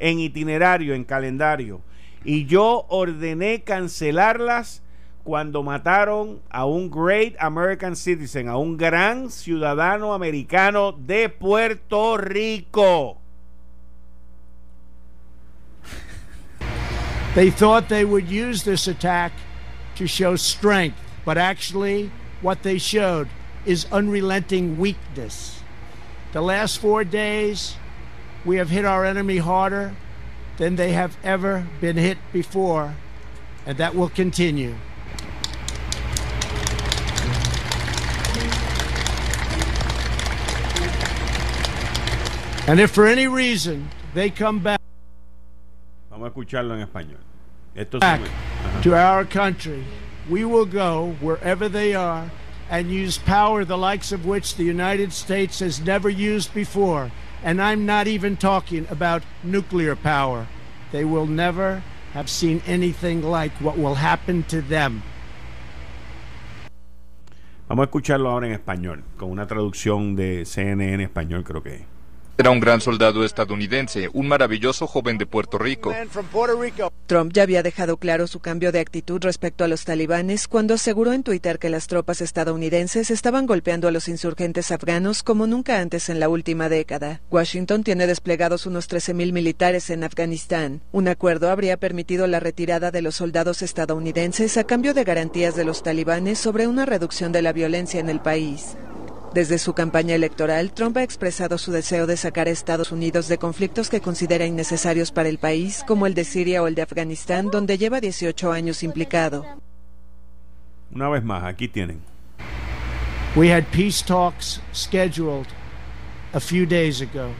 en itinerario, en calendario, y yo ordené cancelarlas cuando mataron a un great American citizen, a un gran ciudadano americano de Puerto Rico. They thought they would use this attack to show strength but actually, what they showed is unrelenting weakness. The last four days, we have hit our enemy harder than they have ever been hit before, and that will continue. And if for any reason they come back, Vamos a escucharlo en español. Esto back to our country, we will go wherever they are and use power the likes of which the United States has never used before. And I'm not even talking about nuclear power. They will never have seen anything like what will happen to them. Vamos a escucharlo ahora en español, con una traducción de CNN español creo que Era un gran soldado estadounidense, un maravilloso joven de Puerto Rico. Trump ya había dejado claro su cambio de actitud respecto a los talibanes cuando aseguró en Twitter que las tropas estadounidenses estaban golpeando a los insurgentes afganos como nunca antes en la última década. Washington tiene desplegados unos 13.000 militares en Afganistán. Un acuerdo habría permitido la retirada de los soldados estadounidenses a cambio de garantías de los talibanes sobre una reducción de la violencia en el país. Desde su campaña electoral, Trump ha expresado su deseo de sacar a Estados Unidos de conflictos que considera innecesarios para el país, como el de Siria o el de Afganistán, donde lleva 18 años implicado. Una vez más, aquí tienen. We had peace talks scheduled a few days ago.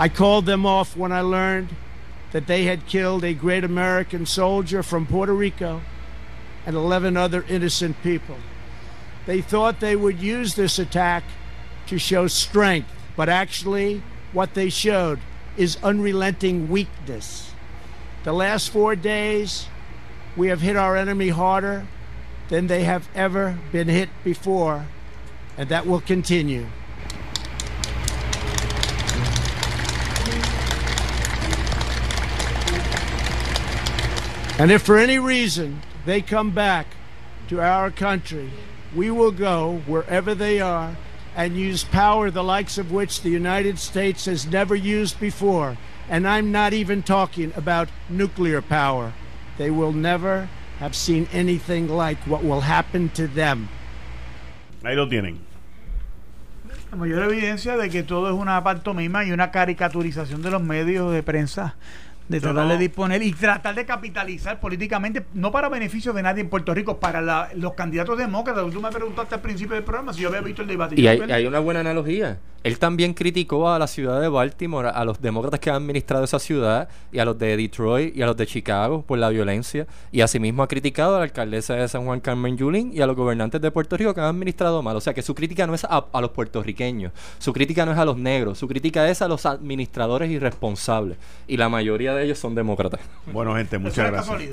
I called them off when I learned that they had killed a great American soldier from Puerto Rico and 11 other innocent people. They thought they would use this attack to show strength, but actually, what they showed is unrelenting weakness. The last four days, we have hit our enemy harder than they have ever been hit before, and that will continue. And if for any reason they come back to our country, we will go wherever they are and use power the likes of which the United States has never used before. And I'm not even talking about nuclear power. They will never have seen anything like what will happen to them. Ahí lo tienen. La mayor evidencia de que todo es una pantomima y una caricaturización de los medios de prensa de tratar de disponer y tratar de capitalizar políticamente, no para beneficio de nadie en Puerto Rico, para los candidatos demócratas. Tú me preguntaste al principio del programa si yo había visto el debate. Y hay, una buena analogía. Él también criticó a la ciudad de Baltimore, a los demócratas que han administrado esa ciudad, y a los de Detroit y a los de Chicago por la violencia. Y asimismo ha criticado a la alcaldesa de San Juan, Carmen Yulín, y a los gobernantes de Puerto Rico que han administrado mal. O sea que su crítica no es a, a los puertorriqueños, su crítica no es a los negros, su crítica es a los administradores irresponsables. Y la mayoría de ellos son demócratas. Bueno, gente, muchas gracias.